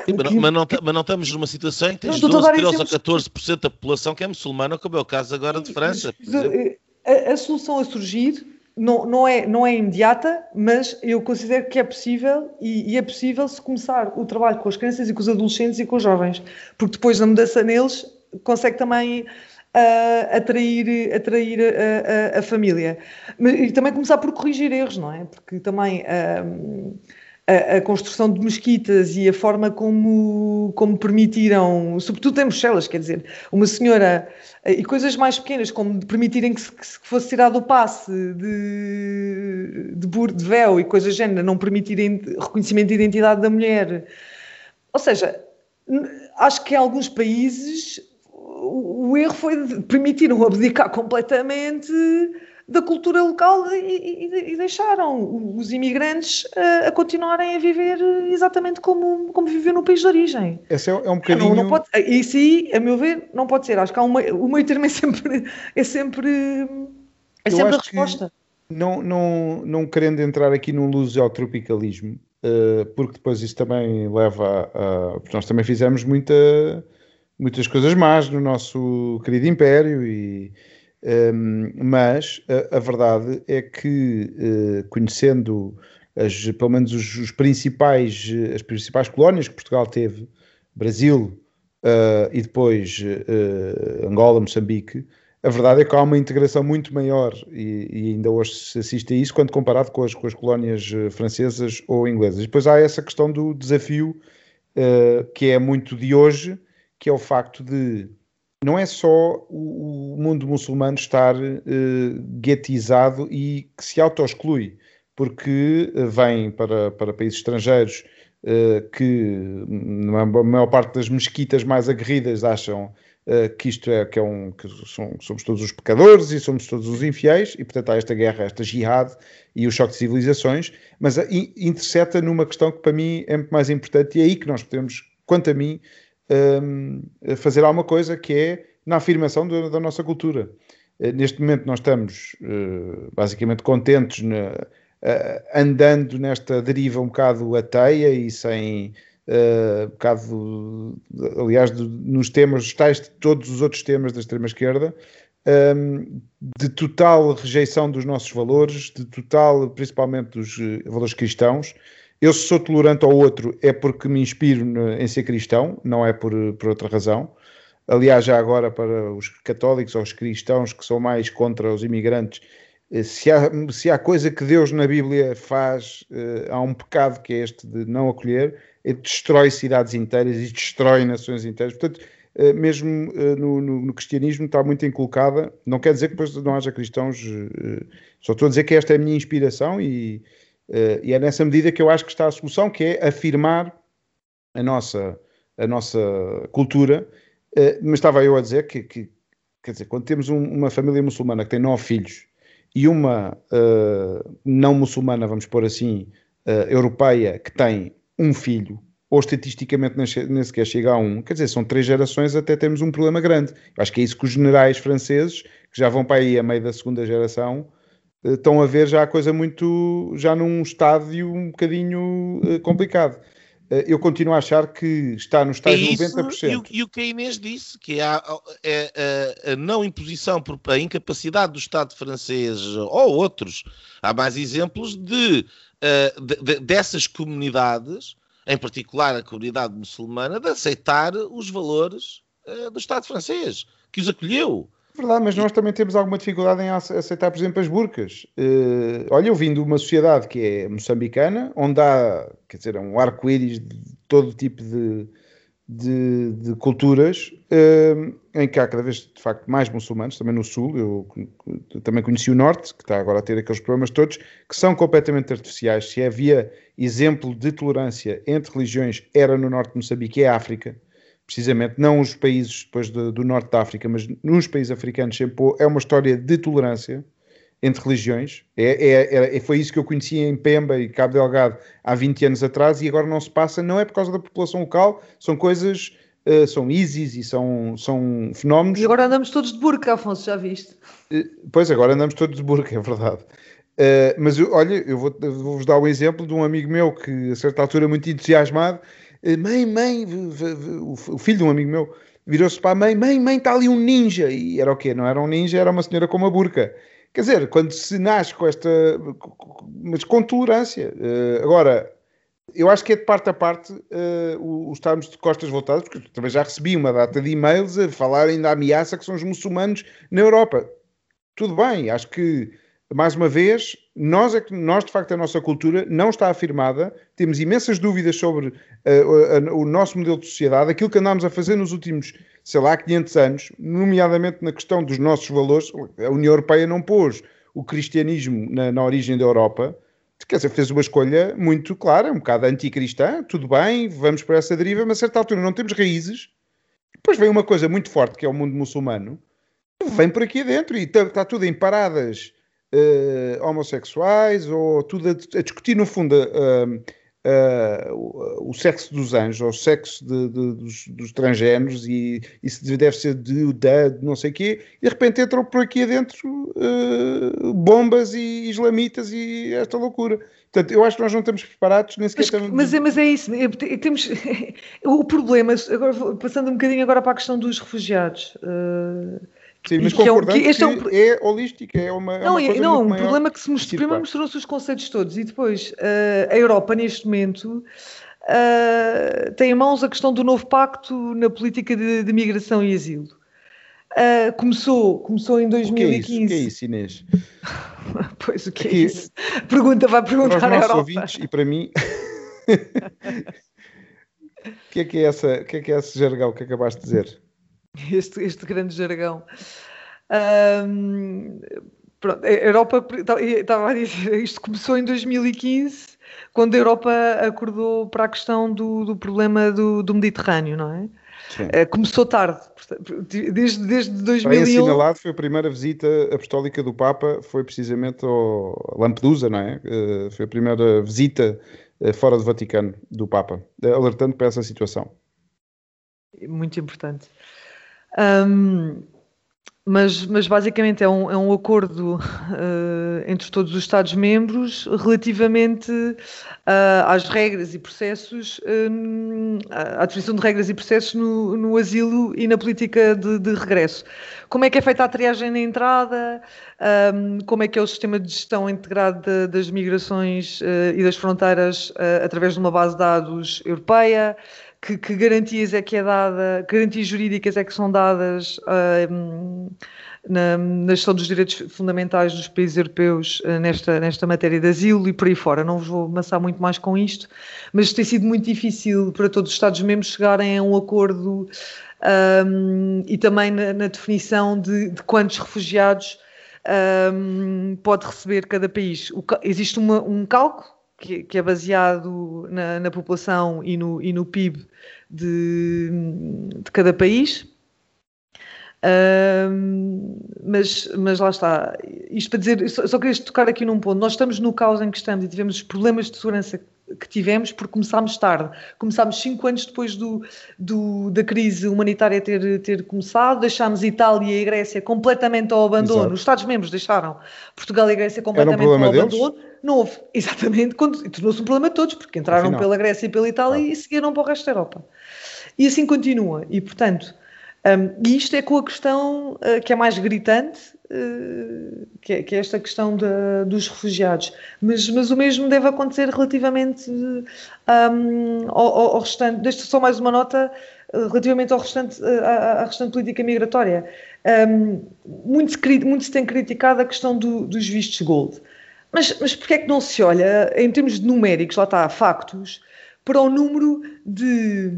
que, mas, não, mas, não, mas, não, estamos numa situação em que tens 12, 13 ou 14% da população que é muçulmana, como é o caso agora de França. A, a, solução a surgir não, não, é, não é imediata, mas eu considero que é possível e, e, é possível se começar o trabalho com as crianças e com os adolescentes e com os jovens, porque depois da mudança neles consegue também uh, atrair, atrair a, a, a, família. E também começar por corrigir erros, não é? Porque também. Uh, a, a, construção de mesquitas e a forma como, como permitiram, sobretudo em Bruxelas, quer dizer, uma senhora e coisas mais pequenas, como permitirem que, se, que fosse tirado o passe de, de, de véu e coisas do género, não permitirem reconhecimento de identidade da mulher. Ou seja, acho que em alguns países o, erro foi permitiram abdicar completamente da cultura local e, e, e deixaram os imigrantes a, a, continuarem a viver exatamente como, como viviam no país de origem. Esse é, é um bocadinho... Não, não pode, isso aí, a meu ver, não pode ser. Acho que há uma, o meio termo é sempre, é sempre, é sempre a resposta. Não, não, não querendo entrar aqui num luso-tropicalismo, porque depois isso também leva a... Porque nós também fizemos muita, muitas coisas más no nosso querido império e um, mas a, a, verdade é que, uh, conhecendo as, pelo menos os, os, principais, as principais colónias que Portugal teve, Brasil uh, e depois uh, Angola, Moçambique, a verdade é que há uma integração muito maior e, e, ainda hoje se assiste a isso quando comparado com as, com as colónias francesas ou inglesas. E depois há essa questão do desafio que é muito de hoje, que é o facto de não é só o, mundo muçulmano estar uh, guetizado e que se auto-exclui, porque uh, vem para, para países estrangeiros uh, que, na maior parte das mesquitas mais aguerridas, acham uh, que isto é, que é um, que são, somos todos os pecadores e somos todos os infiéis, e portanto há esta guerra, esta jihad e o choque de civilizações, mas intercepta numa questão que para mim é muito mais importante e é aí que nós podemos, quanto a mim, um, fazer alguma coisa que é na afirmação da, da nossa cultura. Uh, neste momento nós estamos uh, basicamente contentes na, uh, andando nesta deriva um bocado ateia e sem um bocado, aliás, de, nos temas, tais de todos os outros temas da extrema-esquerda, um, de total rejeição dos nossos valores, de total, principalmente dos valores cristãos, eu se sou tolerante ao outro é porque me inspiro em ser cristão, não é por, por outra razão. Aliás, já agora para os católicos ou os cristãos que são mais contra os imigrantes, eh, se há, se há coisa que Deus na Bíblia faz, uh, há um pecado que é este de não acolher, ele destrói cidades inteiras e destrói nações inteiras. Portanto, uh, mesmo no, no, no, cristianismo está muito inculcada, não quer dizer que depois não haja cristãos, só estou a dizer que esta é a minha inspiração e, e é nessa medida que eu acho que está a solução, que é afirmar a nossa, a nossa cultura. Uh, mas estava eu a dizer que, que quer dizer, quando temos um, uma família muçulmana que tem nove filhos e uma uh, não muçulmana, vamos pôr assim, europeia, que tem um filho, ou estatisticamente nem sequer chega a um, quer dizer, são três gerações até temos um problema grande. Eu acho que é isso que os generais franceses, que já vão para aí a meio da segunda geração, estão a ver já a coisa muito, já num estádio um bocadinho uh, complicado. Uh, eu continuo a achar que está no estágio é isso, 90%. E o, e o que a Inês disse, que é a, a, a, não imposição, por, a incapacidade do Estado francês ou outros, há mais exemplos de, de, de dessas comunidades, em particular a comunidade muçulmana, de aceitar os valores do Estado francês, que os acolheu. Verdade, mas nós também temos alguma dificuldade em aceitar, por exemplo, as burcas. Uh, olha, eu vim de uma sociedade que é moçambicana, onde há, quer dizer, um arco-íris de todo tipo de, de, de culturas, uh, em que há cada vez, de facto, mais muçulmanos, também no Sul. Eu, eu também conheci o Norte, que está agora a ter aqueles problemas todos, que são completamente artificiais. Se havia exemplo de tolerância entre religiões, era no Norte de Moçambique e é África precisamente, não os países depois do, do norte da África, mas nos países africanos sempre é uma história de tolerância entre religiões. É, é, é, foi isso que eu conhecia em Pemba e Cabo Delgado há 20 anos atrás e agora não se passa, não é por causa da população local, são coisas, uh, são ISIS e são, são fenómenos. E agora andamos todos de burca, Afonso, já viste? Uh, pois, agora andamos todos de burca, é verdade. Uh, mas eu, olha, eu vou-vos vou dar um exemplo de um amigo meu que a certa altura muito entusiasmado mãe, mãe, o filho de um amigo meu virou-se para a mãe, mãe, mãe, está ali um ninja. E era o quê? Não era um ninja, era uma senhora com uma burca. Quer dizer, quando se nasce com esta. mas com tolerância. Uh, agora, eu acho que é de parte a parte uh, o, estarmos de costas voltadas, porque também já recebi uma data de e-mails a falarem da ameaça que são os muçulmanos na Europa. Tudo bem, acho que, mais uma vez, nós, é nós de facto, a nossa cultura não está afirmada, temos imensas dúvidas sobre uh, o nosso modelo de sociedade, aquilo que andámos a fazer nos últimos, sei lá, 500 anos, nomeadamente na questão dos nossos valores. A União Europeia não pôs o cristianismo na, na origem da Europa. Quer dizer, fez uma escolha muito clara, um bocado anticristã, tudo bem, vamos para essa deriva, mas a certa altura não temos raízes. Depois vem uma coisa muito forte, que é o mundo muçulmano, vem por aqui dentro e está, está tudo em paradas uh, homossexuais ou tudo a, a discutir, no fundo, uh, o, sexo dos anjos, ou o sexo de, de, dos, dos transgêneros, e isso deve ser de, de, de não sei o quê, e de repente entram por aqui adentro uh, bombas e islamitas e esta loucura. Portanto, eu acho que nós não estamos preparados, nem sequer mas, estamos... Mas é, mas é isso, é, temos... o problema, agora, passando um bocadinho agora para a questão dos refugiados... Uh Sim, mas que, é, que é, um... é holística, é uma, não, é uma Não, o problema é que se mostrou, primeiro mostrou-se os conceitos todos e depois uh, a Europa, neste momento, uh, tem em mãos a questão do novo pacto na política de, de migração e asilo. Uh, começou, começou em 2015. O que é isso, o que é isso Inês? pois, o que é Aqui, é isso? Pergunta, vai perguntar para os nossos ouvintes e para mim... O que é que é essa, o que é que é esse jargão que acabaste de dizer? este, este grande jargão. Um, pronto, a Europa, estava a dizer, isto começou em 2015, quando a Europa acordou para a questão do, do problema do, do Mediterrâneo, não é? Uh, começou tarde, desde, desde 2001. Bem assinalado, foi a primeira visita apostólica do Papa, foi precisamente ao Lampedusa, não é? Uh, foi a primeira visita uh, fora do Vaticano do Papa, alertando para essa situação. Muito importante. Um, mas, mas, basicamente é um, é um acordo uh, entre todos os Estados-membros relativamente uh, às regras e processos, uh, à definição de regras e processos no, no asilo e na política de, de, regresso. Como é que é feita a triagem na entrada, um, como é que é o sistema de gestão integrado das migrações e das fronteiras através de uma base de dados europeia que, que, garantias é que é dada, garantias jurídicas é que são dadas uh, na, na, gestão dos direitos fundamentais dos países europeus uh, nesta, nesta matéria de asilo e por aí fora. Não vos vou amassar muito mais com isto, mas tem sido muito difícil para todos os Estados-membros chegarem a um acordo um, e também na, na definição de, de, quantos refugiados um, pode receber cada país. O, existe uma, um cálculo que, que é baseado na, na, população e no, e no PIB de, de cada país. mas, mas lá está. Isto para dizer, só, só queria tocar aqui num ponto. Nós estamos no caos em que estamos e tivemos os problemas de segurança que tivemos porque começámos tarde. Começámos cinco anos depois do, do, da crise humanitária ter, ter começado, deixámos Itália e Grécia completamente ao abandono. Exato. Os Estados-membros deixaram Portugal e Grécia completamente um ao deles? Não houve, exatamente, tornou-se um problema de todos, porque entraram Afinal. pela Grécia e pela Itália claro. e seguiram para o resto da Europa. E assim continua. E, portanto, um, e isto é com a questão uh, que é mais gritante, uh, que, é, que, é, esta questão de, dos refugiados. Mas, mas, o mesmo deve acontecer relativamente um, ao, ao, restante. Deixa só mais uma nota uh, relativamente ao restante, à, à, restante política migratória. Um, muito, se, muito se tem criticado a questão do, dos vistos gold. Mas, mas porquê é que não se olha, em termos numéricos, lá está, factos, para o número de,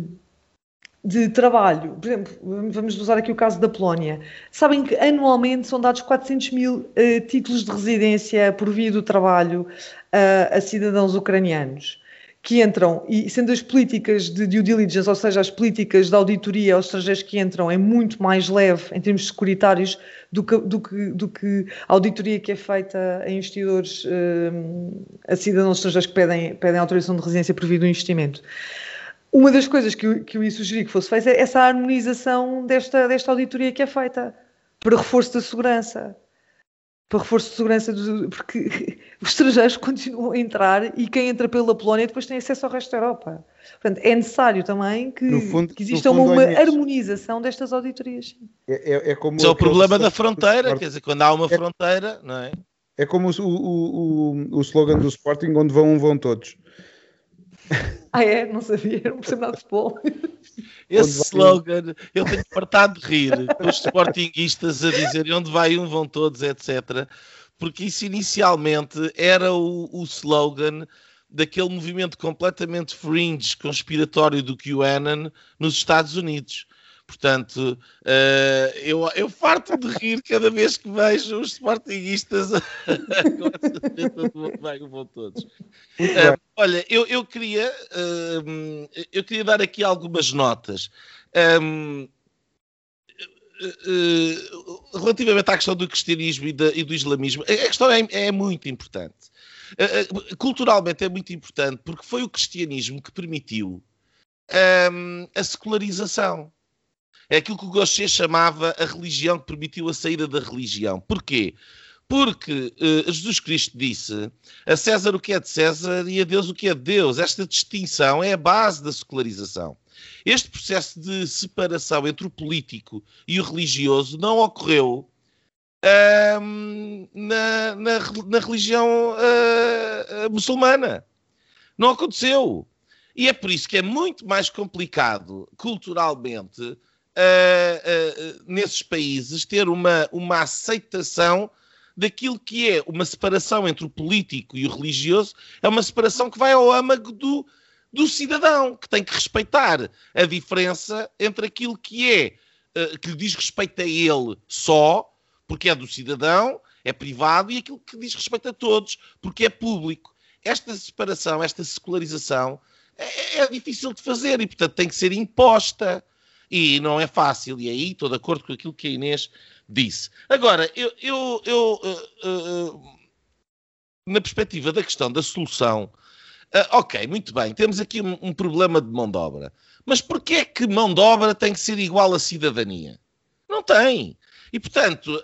de trabalho? Por exemplo, vamos usar aqui o caso da Polónia. Sabem que anualmente são dados 400 mil uh, títulos de residência por via do trabalho uh, a cidadãos ucranianos que entram, e sendo as políticas de due diligence, ou seja, as políticas de auditoria aos estrangeiros que entram, é muito mais leve em termos securitários do que, do que, do que a auditoria que é feita a investidores, eh, a cidadãos estrangeiros que pedem, pedem autorização de residência por via do investimento. Uma das coisas que eu, que eu ia sugerir que fosse feita é essa harmonização desta, desta auditoria que é feita para reforço da segurança para reforço de segurança, porque os estrangeiros continuam a entrar e quem entra pela Polónia depois tem acesso ao resto da Europa. Portanto, é necessário também que, fundo, que exista uma, uma harmonização destas auditorias. É, é, é como Mas é o problema da fronteira, quer dizer, quando há uma é, fronteira, não é? É como o, o, o, o slogan do Sporting, onde vão um, vão todos. Ah, é? Não sabia, não percebo nada de futebol. Esse slogan, eu tenho partado de rir, os sportinguistas a dizerem onde vai um, vão todos, etc. Porque isso inicialmente era o, o slogan daquele movimento completamente fringe, conspiratório do QAnon nos Estados Unidos. Portanto, uh, eu, eu farto de rir cada vez que vejo os sportinguistas vão todos. Uh, olha, eu, eu, queria, uh, eu queria dar aqui algumas notas. Um, relativamente à questão do cristianismo e, da, e do islamismo, a questão é, é muito importante. culturalmente é muito importante porque foi o cristianismo que permitiu um, a secularização. É aquilo que o Gaucher chamava a religião que permitiu a saída da religião. Porquê? Porque uh, Jesus Cristo disse a César o que é de César e a Deus o que é de Deus. Esta distinção é a base da secularização. Este processo de separação entre o político e o religioso não ocorreu na, na, na, religião uh, muçulmana. Não aconteceu. E é por isso que é muito mais complicado culturalmente uh, uh, nesses países ter uma, uma aceitação daquilo que é uma separação entre o político e o religioso, é uma separação que vai ao âmago do, do cidadão, que tem que respeitar a diferença entre aquilo que é, uh, que lhe diz respeito a ele só, porque é do cidadão, é privado, e aquilo que diz respeito a todos, porque é público. Esta separação, esta secularização, é, é difícil de fazer e, portanto, tem que ser imposta. E não é fácil, e aí estou de acordo com aquilo que a Inês disse. Agora, eu, eu, eu uh, uh, na perspectiva da questão da solução, uh, ok, muito bem, temos aqui um, um, problema de mão de obra. Mas porquê é que mão de obra tem que ser igual à cidadania? Não tem. E, portanto,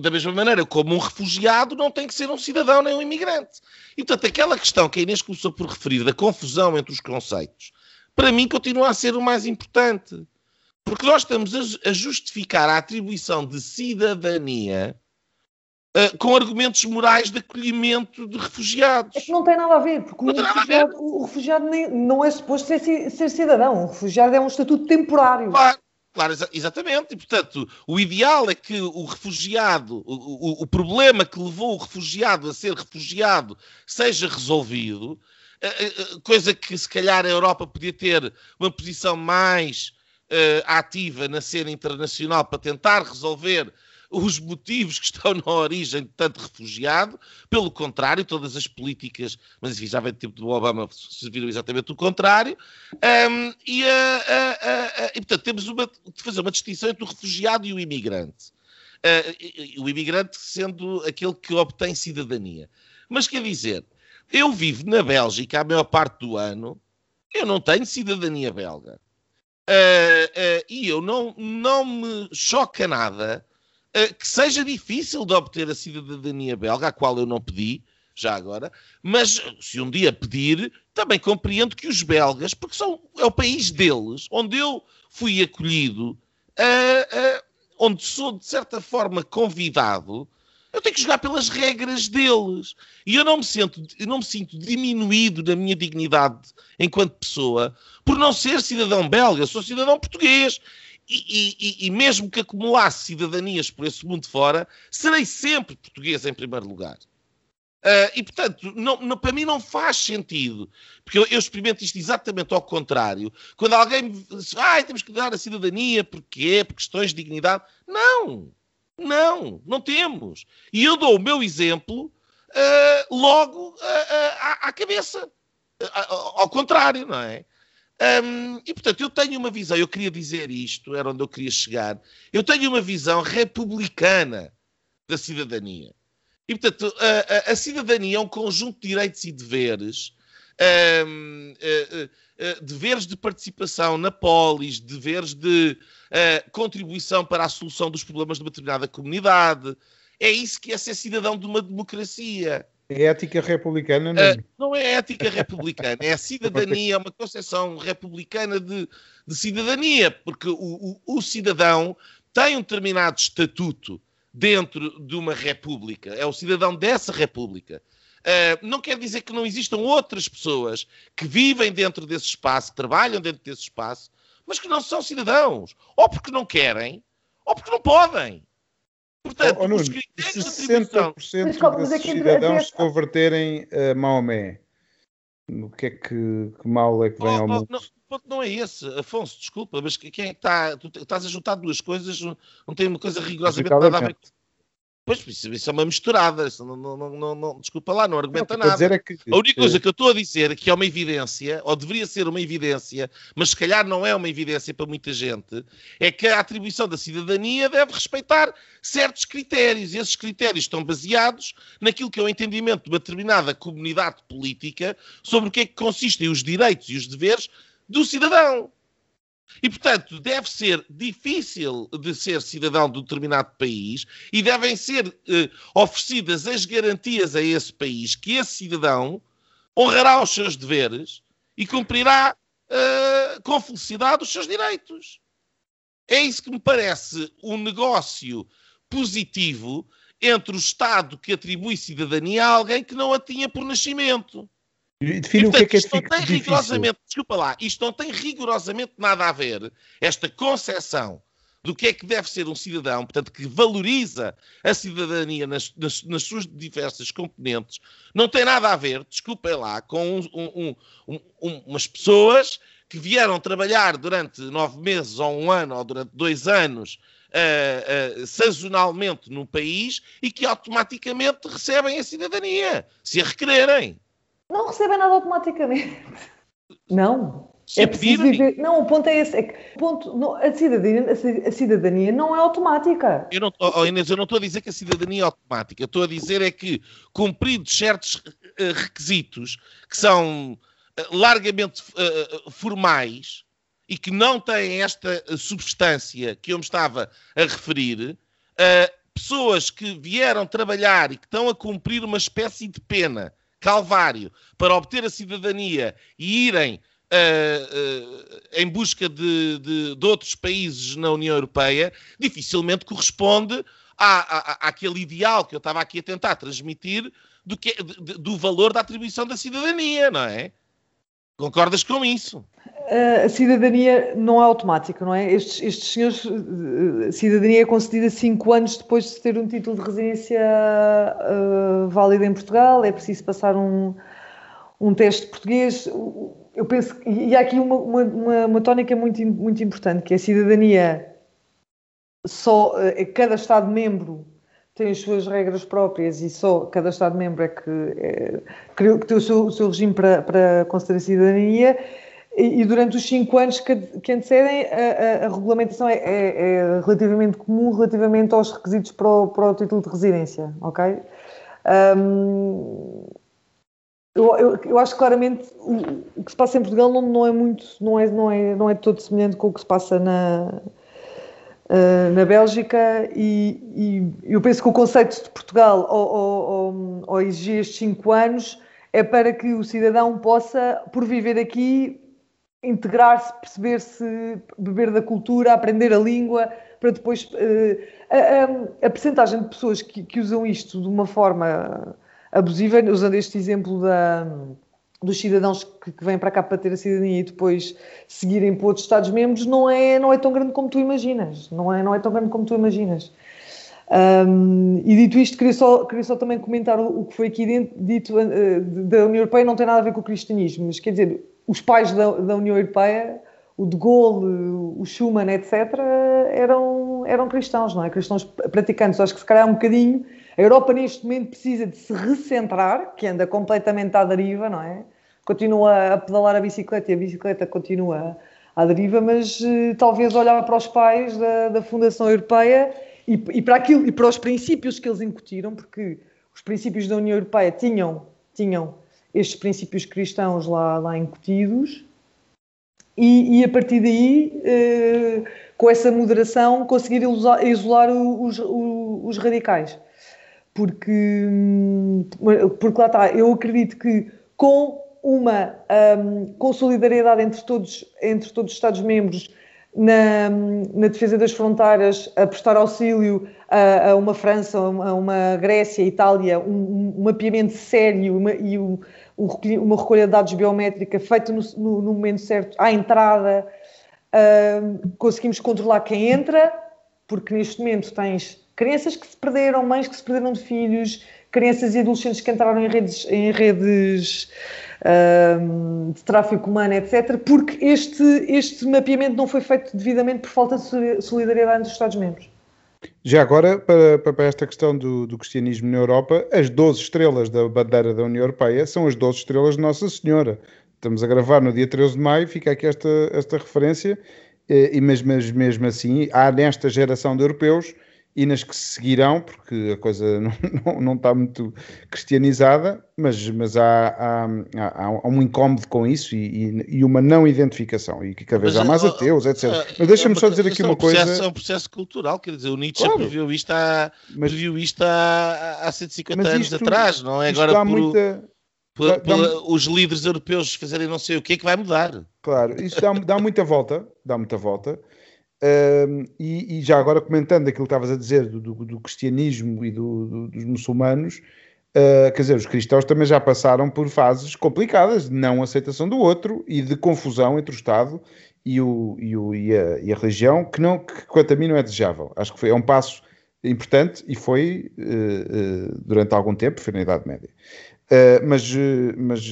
da mesma maneira como um refugiado não tem que ser um cidadão nem um imigrante. E, portanto, aquela questão que a Inês começou por referir da confusão entre os conceitos, para mim continua a ser o mais importante. Porque nós estamos a, justificar a atribuição de cidadania uh, com argumentos morais de acolhimento de refugiados. É que não tem nada a ver, porque o refugiado, o refugiado, nem, não é suposto ser, ser cidadão. O refugiado é um estatuto temporário. Claro. Claro, exatamente. E, portanto, o ideal é que o refugiado, o, o, o, problema que levou o refugiado a ser refugiado seja resolvido, eh, eh, coisa que se calhar a Europa podia ter uma posição mais ativa na cena internacional para tentar resolver os motivos que estão na origem de tanto refugiado. Pelo contrário, todas as políticas, mas enfim, já vem do tempo do Obama, serviram exatamente o contrário. Um, e, uh, uh, uh, e, portanto, temos uma, de fazer uma distinção entre o refugiado e o imigrante. o imigrante sendo aquele que obtém cidadania. Mas quer dizer, eu vivo na Bélgica a maior parte do ano, eu não tenho cidadania belga. Uh, uh, e eu não, não me choca nada uh, que seja difícil de obter a cidadania belga, a qual eu não pedi, já agora, mas se um dia pedir, também compreendo que os belgas, porque são, é o país deles, onde eu fui acolhido, onde sou de certa forma convidado, eu tenho que jogar pelas regras deles. E eu não me sinto, não me sinto diminuído na minha dignidade enquanto pessoa por não ser cidadão belga, sou cidadão português. E, e, e, mesmo que acumulasse cidadanias por esse mundo fora, serei sempre português em primeiro lugar. Uh, e, portanto, não, não, para mim não faz sentido, porque eu, eu, experimento isto exatamente ao contrário. Quando alguém me diz, ah, temos que dar a cidadania, porque Por questões de dignidade. Não! Não, não temos. E eu dou o meu exemplo uh, logo uh, à, à, cabeça. ao contrário, não é? Um, e portanto, eu tenho uma visão, eu queria dizer isto, era onde eu queria chegar. Eu tenho uma visão republicana da cidadania. E portanto, a, a, a cidadania é um conjunto de direitos e deveres. Um, deveres de participação na polis, deveres de uh, contribuição para a solução dos problemas de uma determinada comunidade. É isso que é ser cidadão de uma democracia. É ética republicana, não é? Uh, não é ética republicana, é cidadania, é uma concepção republicana de, de cidadania, porque o, o, o, cidadão tem um determinado estatuto dentro de uma república, é o cidadão dessa república. Uh, não quer dizer que não existam outras pessoas que vivem dentro desse espaço, que trabalham dentro desse espaço, mas que não são cidadãos, ou porque não querem, ou porque não podem. Portanto, oh, Nuno, os critérios se 60% desses é cidadãos se converterem a Maomé, o que é que, que mal é que vem oh, ao mundo? Não, o ponto não é esse, Afonso, desculpa, mas quem é que está. Tu estás a juntar duas coisas, não tem uma coisa rigorosamente nada a ver com Pois, isso, isso, é uma misturada. Isso não, não, não, não, desculpa lá, não argumenta não, nada. A, é que, a única coisa que eu estou a dizer, que é uma evidência, ou deveria ser uma evidência, mas se calhar não é uma evidência para muita gente, é que a atribuição da cidadania deve respeitar certos critérios. E esses critérios estão baseados naquilo que é o entendimento de uma determinada comunidade política sobre o que é que consistem os direitos e os deveres do cidadão. E, portanto, deve ser difícil de ser cidadão de um determinado país e devem ser eh, oferecidas as garantias a esse país que esse cidadão honrará os seus deveres e cumprirá eh, com felicidade os seus direitos. É isso que me parece um negócio positivo entre o Estado que atribui cidadania a alguém que não a tinha por nascimento. Define o que é que é isto não tem rigorosamente, desculpa lá, isto não tem rigorosamente nada a ver, esta concepção do que é que deve ser um cidadão, portanto, que valoriza a cidadania nas, nas, nas suas diversas componentes, não tem nada a ver, desculpem lá, com um, um, um, umas pessoas que vieram trabalhar durante nove meses ou um ano ou durante dois anos uh, uh, sazonalmente no país e que automaticamente recebem a cidadania, se a requererem. Não recebem nada automaticamente. Não. é preciso viver. Não, o ponto é esse. É que, ponto, não, a, cidadania, a cidadania não é automática. Eu não, oh, Inês, eu não estou a dizer que a cidadania é automática. Estou a dizer é que, cumpridos certos uh, requisitos que são uh, largamente uh, formais e que não têm esta substância que eu me estava a referir, pessoas que vieram trabalhar e que estão a cumprir uma espécie de pena calvário para obter a cidadania e irem uh, uh, em busca de, de, de, outros países na União Europeia, dificilmente corresponde à, à, àquele ideal que eu estava aqui a tentar transmitir do, que, do valor da atribuição da cidadania, não é? Concordas com isso? A cidadania não é automática, não é? Estes, estes senhores, a cidadania é concedida cinco anos depois de ter um título de residência uh, válido em Portugal, é preciso passar um, um teste português. Eu penso, e há aqui uma, uma, uma, uma tónica muito, muito importante, que é a cidadania só, uh, cada Estado-membro tem as suas regras próprias e só cada Estado-membro é que, é, que tem o seu, o seu regime para, para conceder cidadania e, e, durante os cinco anos que, que antecedem a, a, a regulamentação é, é, é, relativamente comum relativamente aos requisitos para o, para o título de residência, ok? Um, eu, eu, eu, acho claramente o, o, que se passa em Portugal não, não é muito, não é, não, é, não é todo semelhante com o que se passa na, uh, na Bélgica e, e, eu penso que o conceito de Portugal ao, exigir estes cinco anos é para que o cidadão possa, por viver aqui, integrar-se, perceber-se, beber da cultura, aprender a língua, para depois. Uh, a, a, a percentagem de pessoas que, que, usam isto de uma forma abusiva, usando este exemplo da dos cidadãos que, que, vêm para cá para ter a cidadania e depois seguirem para outros Estados-membros não é, não é tão grande como tu imaginas. Não é, não é tão grande como tu imaginas. Um, e dito isto, queria só, queria só também comentar o, que foi aqui dito uh, da União Europeia, não tem nada a ver com o cristianismo, mas quer dizer, os pais da, da União Europeia, o de Gaulle, o Schuman, etc., eram, eram cristãos, não é? Cristãos praticantes. Acho que se calhar um bocadinho a Europa neste momento precisa de se recentrar, que anda completamente à deriva, não é? Continua a pedalar a bicicleta e a bicicleta continua à deriva, mas uh, talvez olhar para os pais da, da Fundação Europeia e, e, para aquilo, e para os princípios que eles incutiram, porque os princípios da União Europeia tinham, tinham estes princípios cristãos lá, lá incutidos, e, e a partir daí, uh, com essa moderação, conseguir isolar, isolar os, os, os radicais porque, hum, porque lá está, eu acredito que com uma um, com solidariedade entre todos, entre todos os Estados-membros na, na, defesa das fronteiras, a prestar auxílio a, a uma França, a uma, a Grécia, Itália, um, um mapeamento sério uma, e um, uma recolha de dados biométrica feita no, no, no momento certo, à entrada, uh, conseguimos controlar quem entra, porque neste momento tens crianças que se perderam, mães que se perderam de filhos, crianças e adolescentes que entraram em redes, em redes de tráfico humano, etc., porque este, este mapeamento não foi feito devidamente por falta de solidariedade entre os Estados-membros. Já agora, para, para esta questão do, do, cristianismo na Europa, as 12 estrelas da bandeira da União Europeia são as 12 estrelas de Nossa Senhora. Estamos a gravar no dia 13 de maio, fica aqui esta, esta referência, e mesmo, mesmo assim, há nesta geração de europeus e nas que se seguirão, porque a coisa não, não, não está muito cristianizada, mas, mas há, há, há, há um incómodo com isso e, e, uma não identificação, e que cada vez mas, há mais ateus, etc. Mas deixa-me só dizer aqui uma coisa. É um processo cultural, quer dizer, o Nietzsche claro. previu isto há, mas, previu isto há, há 150 anos isto, atrás, não é agora por, muita... os líderes europeus fazerem não sei o que é que vai mudar. Claro, isso dá, dá muita volta, dá muita volta. Um, e, e, já agora comentando aquilo que estavas a dizer do, do, do cristianismo e do, dos muçulmanos, uh, quer dizer, os cristãos também já passaram por fases complicadas de não aceitação do outro e de confusão entre o Estado e, o, e, o, e, a, e a, religião, que, não, que quanto a mim não é desejável. Acho que foi, é um passo importante e foi uh, uh, durante algum tempo, foi na Idade Média. mas, mas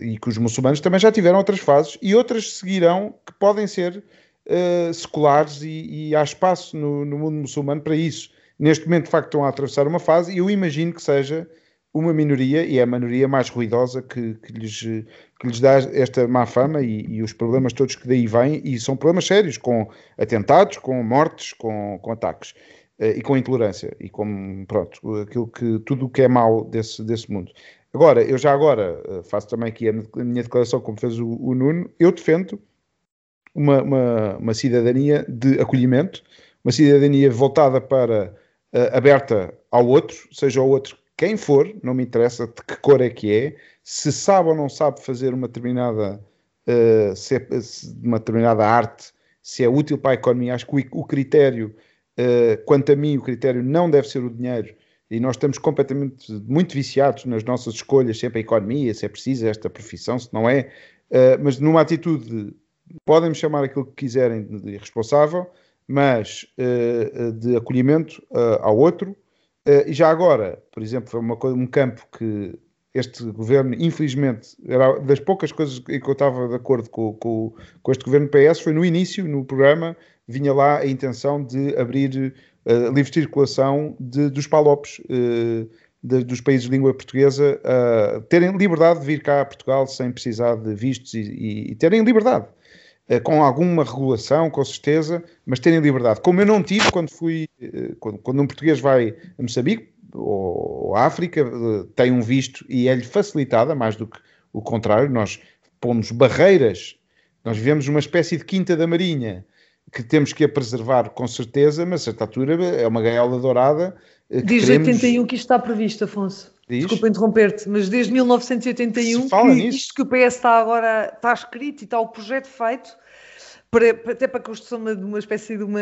e que os muçulmanos também já tiveram outras fases e outras seguirão que podem ser uh, seculares e, e, há espaço no, no, mundo muçulmano para isso. Neste momento, de facto, estão a atravessar uma fase e eu imagino que seja uma minoria, e é a minoria mais ruidosa que, que, lhes, que lhes dá esta má fama e, e, os problemas todos que daí vêm, e são problemas sérios, com atentados, com mortes, com, com ataques uh, e com intolerância, e com, pronto, aquilo que, tudo o que é mau desse, desse mundo. Agora, eu já agora uh, faço também aqui a minha declaração, como fez o, o Nuno, eu defendo uma, uma, uma cidadania de acolhimento, uma cidadania voltada para uh, aberta ao outro, seja o outro quem for, não me interessa de que cor é que é, se sabe ou não sabe fazer uma determinada, uh, se é, uma determinada arte, se é útil para a economia, acho que o, o critério, uh, quanto a mim, o critério não deve ser o dinheiro, e nós estamos completamente muito viciados nas nossas escolhas, sempre a economia, se é preciso esta profissão, se não é, uh, mas numa atitude podem-me chamar aquilo que quiserem de irresponsável, mas uh, de acolhimento uh, ao outro. Uh, e já agora, por exemplo, foi uma coisa, um campo que este governo, infelizmente, era das poucas coisas em que eu estava de acordo com, com, com este governo PS, foi no início, no programa, vinha lá a intenção de abrir uh, livre circulação de, dos palopes de, dos países de língua portuguesa terem liberdade de vir cá a Portugal sem precisar de vistos e, e, e terem liberdade. Eh, com alguma regulação, com certeza, mas terem liberdade. Como eu não tive quando fui, eh, quando, quando um português vai a Moçambique ou à África, eh, tem um visto e é-lhe facilitada, mais do que o contrário, nós pomos barreiras, nós vivemos uma espécie de quinta da marinha, que temos que a preservar com certeza, mas a certa altura é uma gaiola dourada. Diz queremos... 81 que isto está previsto, Afonso. Diz? Desculpa interromper-te, mas desde 1981 que nisso. isto que o PS está agora está escrito e está o projeto feito para, até para a construção de uma espécie de uma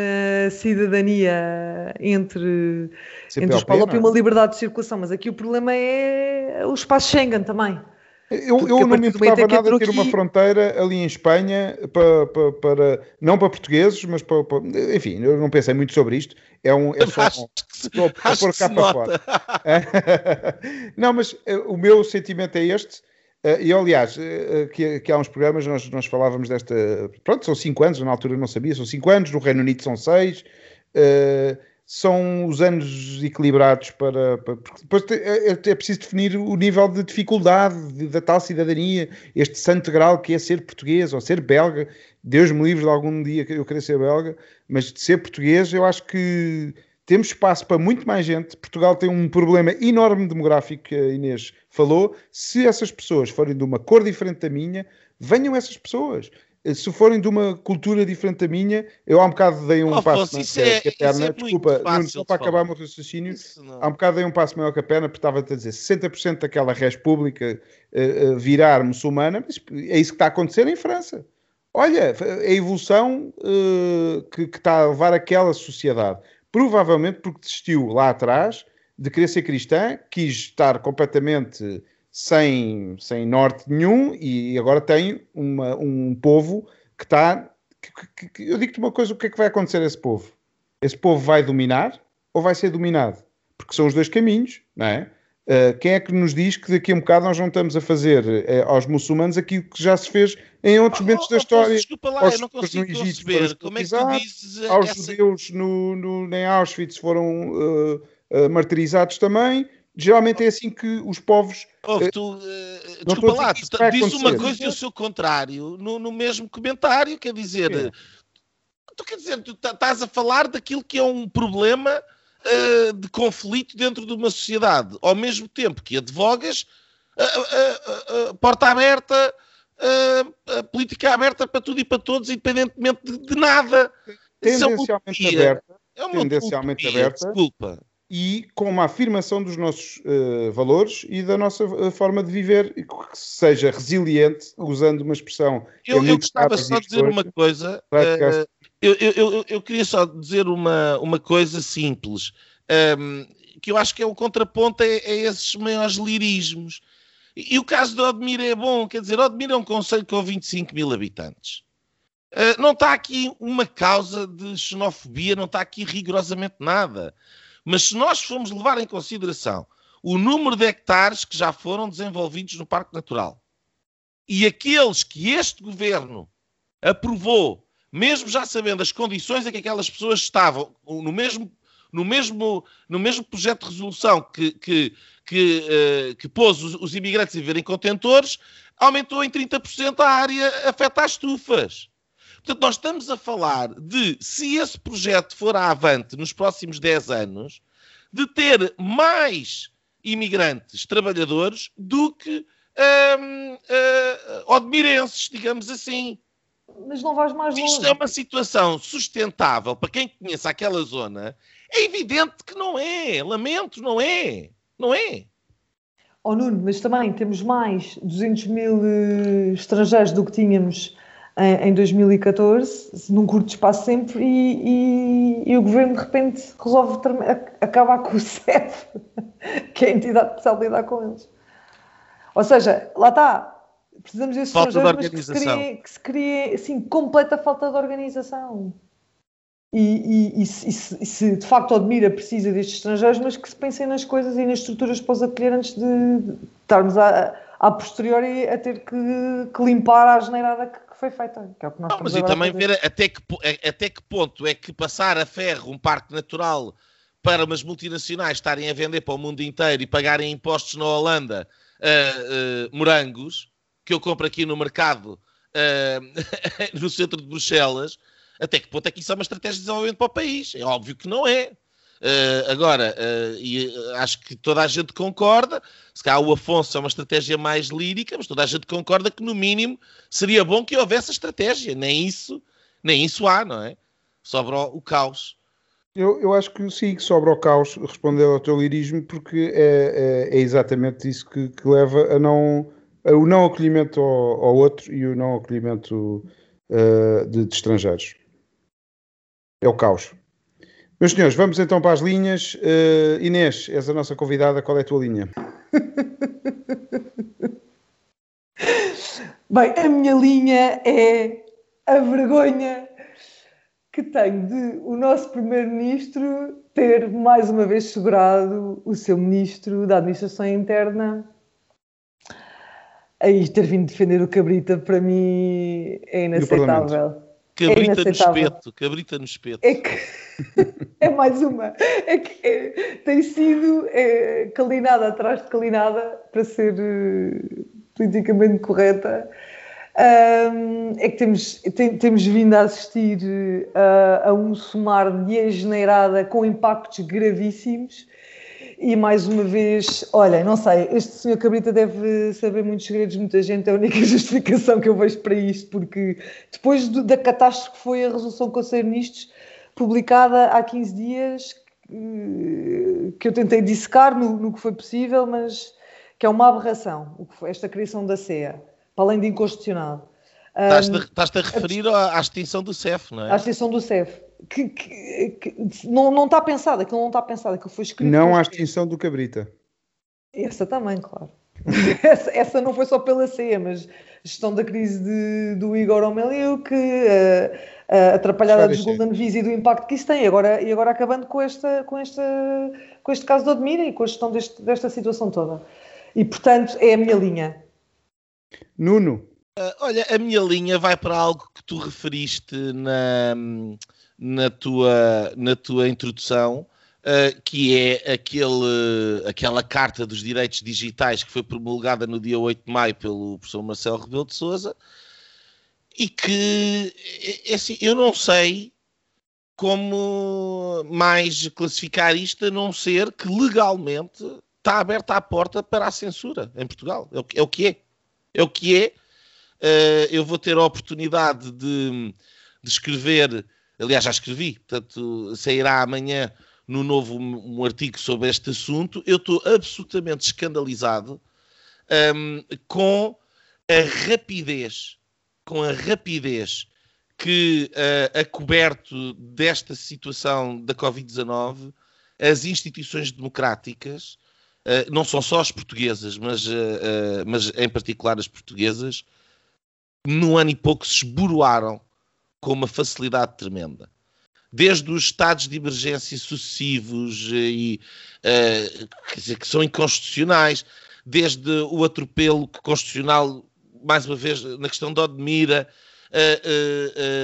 cidadania entre, entre os Palop e uma liberdade de circulação. Mas aqui o problema é o espaço Schengen também. Eu, eu não me importava nada ter aqui... uma fronteira ali em Espanha para, para, para, não para portugueses, mas para, para, enfim, eu não pensei muito sobre isto. É um é só, acho só pôr cá para fora. não, mas eh, o meu sentimento é este. Uh, e aliás, uh, que, que, há uns programas nós, nós falávamos desta. Pronto, são cinco anos, na altura não sabia, são cinco anos, no Reino Unido são seis. Uh, são os anos equilibrados para. para depois é, é, é, preciso definir o nível de dificuldade de, da tal cidadania, este santo grau que é ser português ou ser belga. Deus me livre de algum dia eu querer ser belga, mas de ser português eu acho que temos espaço para muito mais gente. Portugal tem um problema enorme demográfico Inês falou. Se essas pessoas forem de uma cor diferente da minha, venham essas pessoas. se forem de uma cultura diferente da minha, eu há um bocado dei um Oh, passo maior é- que a perna. isso é muito Desculpa, Nuno, só para acabar o meu raciocínio. Não. Há um bocado dei um passo maior que a perna, porque estava a dizer 60% daquela res pública eh, eh, virar muçulmana, mas é isso que está a acontecer em França. Olha, a evolução eh, que, que está a levar aquela sociedade, provavelmente porque desistiu lá atrás de querer ser cristã, quis estar completamente sem, sem norte nenhum e agora tem uma- um povo que está. que- que- eu digo-te uma coisa: o que é que vai acontecer a esse povo? Esse povo vai dominar ou vai ser dominado? Porque são os dois caminhos, não é? Uh, quem é que nos diz que daqui a um bocado nós não estamos a fazer eh, aos muçulmanos aquilo que já se fez em outros momentos Oh, da Afonso, história? Desculpa lá, aos eu não consigo Egito foram como é que tu dizes aos essa... judeus no, no, em Auschwitz foram uh, uh, martirizados também. Geralmente é assim que os povos. Ouve, Eh, tu, eh, não desculpa lá, tu dizes uma coisa e o seu contrário no, no mesmo comentário, quer dizer, É. tu quer dizer, tu tá- estás a falar daquilo que é um problema eh, de conflito dentro de uma sociedade, ao mesmo tempo que advogas a porta aberta, política aberta para tudo e para todos, independentemente de, de nada. É tendencialmente utopia. aberta É uma tendencialmente utopia, aberta. Desculpa. E com uma afirmação dos nossos uh, valores e da nossa uh, forma de viver, e que seja resiliente, usando uma expressão que é Eu, eu gostava só de dizer hoje. uma coisa. Eh, eu, eu, eu, eu queria só dizer uma, uma coisa simples, ehm, que eu acho que é o contraponto a, a esses maiores lirismos. E, e o caso de Odmir é bom, quer dizer, Odmir é um conselho com 25 mil habitantes. Não está aqui uma causa de xenofobia, não está aqui rigorosamente nada. Mas se nós formos levar em consideração o número de hectares que já foram desenvolvidos no Parque Natural e aqueles que este governo aprovou, mesmo já sabendo as condições em que aquelas pessoas estavam, no mesmo, no mesmo, no mesmo projeto de resolução que, que, que, eh, que pôs os, os imigrantes a viver em contentores, aumentou em 30% a área afeta às estufas. Portanto, nós estamos a falar de, se esse projeto for à avante nos próximos 10 anos, de ter mais imigrantes trabalhadores do que hum, eh, odmirenses, digamos assim. Mas não vais mais longe. isto é uma situação sustentável para quem conhece aquela zona, é evidente que não é. Lamento, não é. Não é. Oh Nuno, mas também temos mais 200 mil eh, estrangeiros do que tínhamos em, em 2014, num curto espaço sempre, e, e- e o governo de repente resolve acabar com o CEF, que é a entidade especial de lidar com eles. Ou seja, lá está. Precisamos desses Falta de estrangeiros, mas que se organização. criem, que se criem, assim, completa falta de organização. E, e- e se, e se- de facto Odmira precisa destes estrangeiros, mas que se pensem nas coisas e nas estruturas para os acolher antes de, estarmos a, a posteriori a ter que, que limpar a geneirada que, que foi feita. Que é o que nós Não, mas e também ver até que, a- até que ponto é que passar a ferro um parque natural para umas multinacionais estarem a vender para o mundo inteiro e pagarem impostos na Holanda ah, ah, morangos, que eu compro aqui no mercado ah, no centro de Bruxelas, até que ponto é que isso é uma estratégia de desenvolvimento para o país? É óbvio que não é. Ah, agora, ah, e ah, acho que toda a gente concorda, se calhar o Afonso é uma estratégia mais lírica, mas toda a gente concorda que no mínimo seria bom que houvesse a estratégia. Nem isso, nem isso há, não é? Sobra o caos. Eu, eu acho que sim, que sobra o caos responder ao teu lirismo, porque é, é- é exatamente isso que, que leva a não, a o não acolhimento ao, ao outro e o não acolhimento uh, de, de estrangeiros. É o caos. Meus senhores, vamos então para as linhas. Uh, Inês, és a nossa convidada, qual é a tua linha? Bem, a minha linha é a vergonha que tenho de o nosso primeiro-ministro ter mais uma vez segurado o seu ministro da Administração Interna aí ter vindo defender o Cabrita para mim é inaceitável. Cabrita no espeto, cabrita no espeto. É que é mais uma. É que é, tem sido é, calinada atrás de calinada para ser eh, politicamente correta. Ahm, é que temos, tem- temos vindo a assistir eh, a, um somar de asneirada com impactos gravíssimos E mais uma vez, olha, não sei, este senhor Cabrita deve saber muitos segredos de muita gente, é a única justificação que eu vejo para isto, porque depois do, da catástrofe que foi a resolução do Conselho de Ministros, publicada há 15 dias, que eu tentei dissecar no, no, que foi possível, mas que é uma aberração, o que foi esta criação da CEA, para além de inconstitucional. Estás-te a referir à, à extinção do CEF, não é? À extinção do CEF. Que, que, que, não, não está pensada, aquilo não está pensado, aquilo foi escrito. Não à extinção do Cabrita. Essa também, claro. essa, essa, não foi só pela CEA, mas gestão da crise de, do Igor Omeliuk, uh, uh, atrapalhada dos Golden Visa e do impacto que isso tem. E agora, e agora acabando com, esta, com, esta, com este caso de Odmira e com a gestão deste, desta situação toda. E, portanto, é a minha linha. Nuno. Uh, olha, a minha linha vai para algo que tu referiste na, na, tua, na tua introdução, uh, que é aquele, aquela Carta dos Direitos Digitais que foi promulgada no dia 8 de maio pelo professor Marcelo Rebelo de Souza e que, é, é assim, eu não sei como mais classificar isto a não ser que legalmente está aberta a porta para a censura em Portugal. É o, é que é. É o que é. Uh, eu vou ter a oportunidade de, de, escrever, aliás, já escrevi, portanto, sairá amanhã no novo um, artigo sobre este assunto. Eu estou absolutamente escandalizado um, com a rapidez, com a rapidez que uh, a coberto desta situação da Covid-19 as instituições democráticas Uh, não são só as portuguesas, mas, uh, mas em particular as portuguesas, no ano e pouco se esboroaram com uma facilidade tremenda. Desde os estados de emergência sucessivos e quer dizer, que são inconstitucionais, desde o atropelo constitucional, mais uma vez, na questão da Odmira,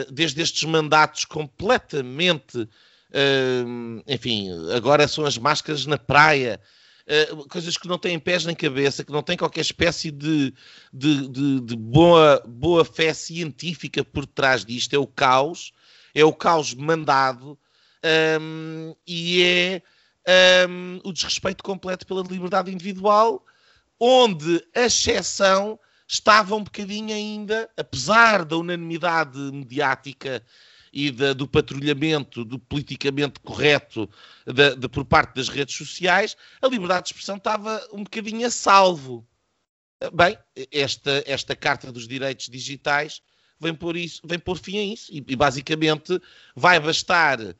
desde estes mandatos completamente, enfim, agora são as máscaras na praia, uh, coisas que não têm pés nem cabeça, que não têm qualquer espécie de, de, de, de boa, boa fé científica por trás disto. É o caos, é o caos mandado um, e é um, o desrespeito completo pela liberdade individual, onde a exceção estava um bocadinho ainda, apesar da unanimidade mediática e da, do patrulhamento do politicamente correto da, de, por parte das redes sociais, a liberdade de expressão estava um bocadinho a salvo. Bem, esta, esta Carta dos Direitos Digitais vem pôr, isso, vem pôr fim a isso e, e basicamente vai bastar uh,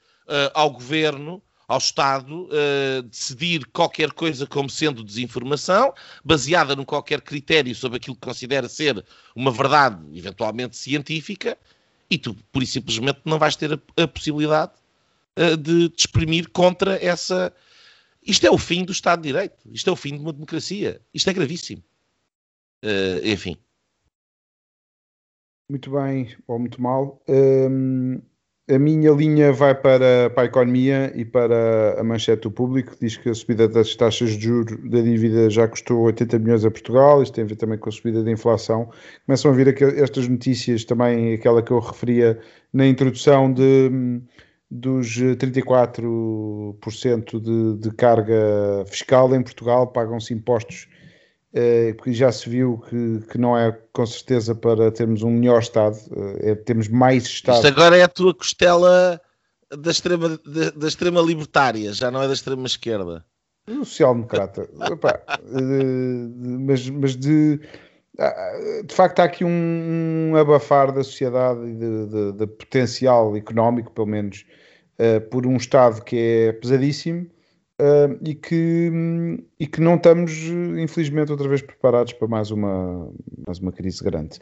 ao governo ao Estado uh, decidir qualquer coisa como sendo desinformação, baseada num qualquer critério sobre aquilo que considera ser uma verdade, eventualmente científica, e tu, por e simplesmente, não vais ter a, a possibilidade uh, de te exprimir contra essa. Isto é o fim do Estado de Direito. Isto é o fim de uma democracia. Isto é gravíssimo. Uh, enfim. Muito bem, ou muito mal. Um, a minha linha vai para, para a economia e para a manchete do público. Diz que a subida das taxas de juros da dívida já custou 80 milhões a Portugal. Isto tem a ver também com a subida da inflação. Começam a vir estas notícias, também aquela que eu referia na introdução, de, dos 34% de, de carga fiscal em Portugal. Pagam-se impostos porque já se viu que, que não é com certeza para termos um melhor Estado, eh, é termos mais Estado. Isto agora é a tua costela da extrema, da, da extrema libertária, já não é da extrema esquerda. O social-democrata, eh, mas, mas de, ah, de facto há aqui um, um abafar da sociedade e de, de, de, potencial económico, pelo menos, por um Estado que é pesadíssimo Uh, e, que, e que não estamos, infelizmente, outra vez preparados para mais uma, mais uma crise grande.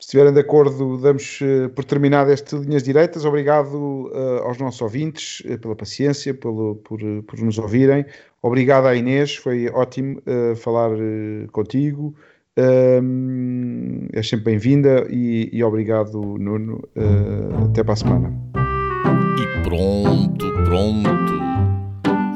Se estiverem de acordo, damos uh, por terminado este Linhas Direitas. Obrigado uh, aos nossos ouvintes pela paciência, pelo, por, por nos ouvirem. Obrigado à Inês, foi ótimo falar contigo. é sempre bem-vinda e, e, obrigado, Nuno. até para a semana. E pronto, pronto.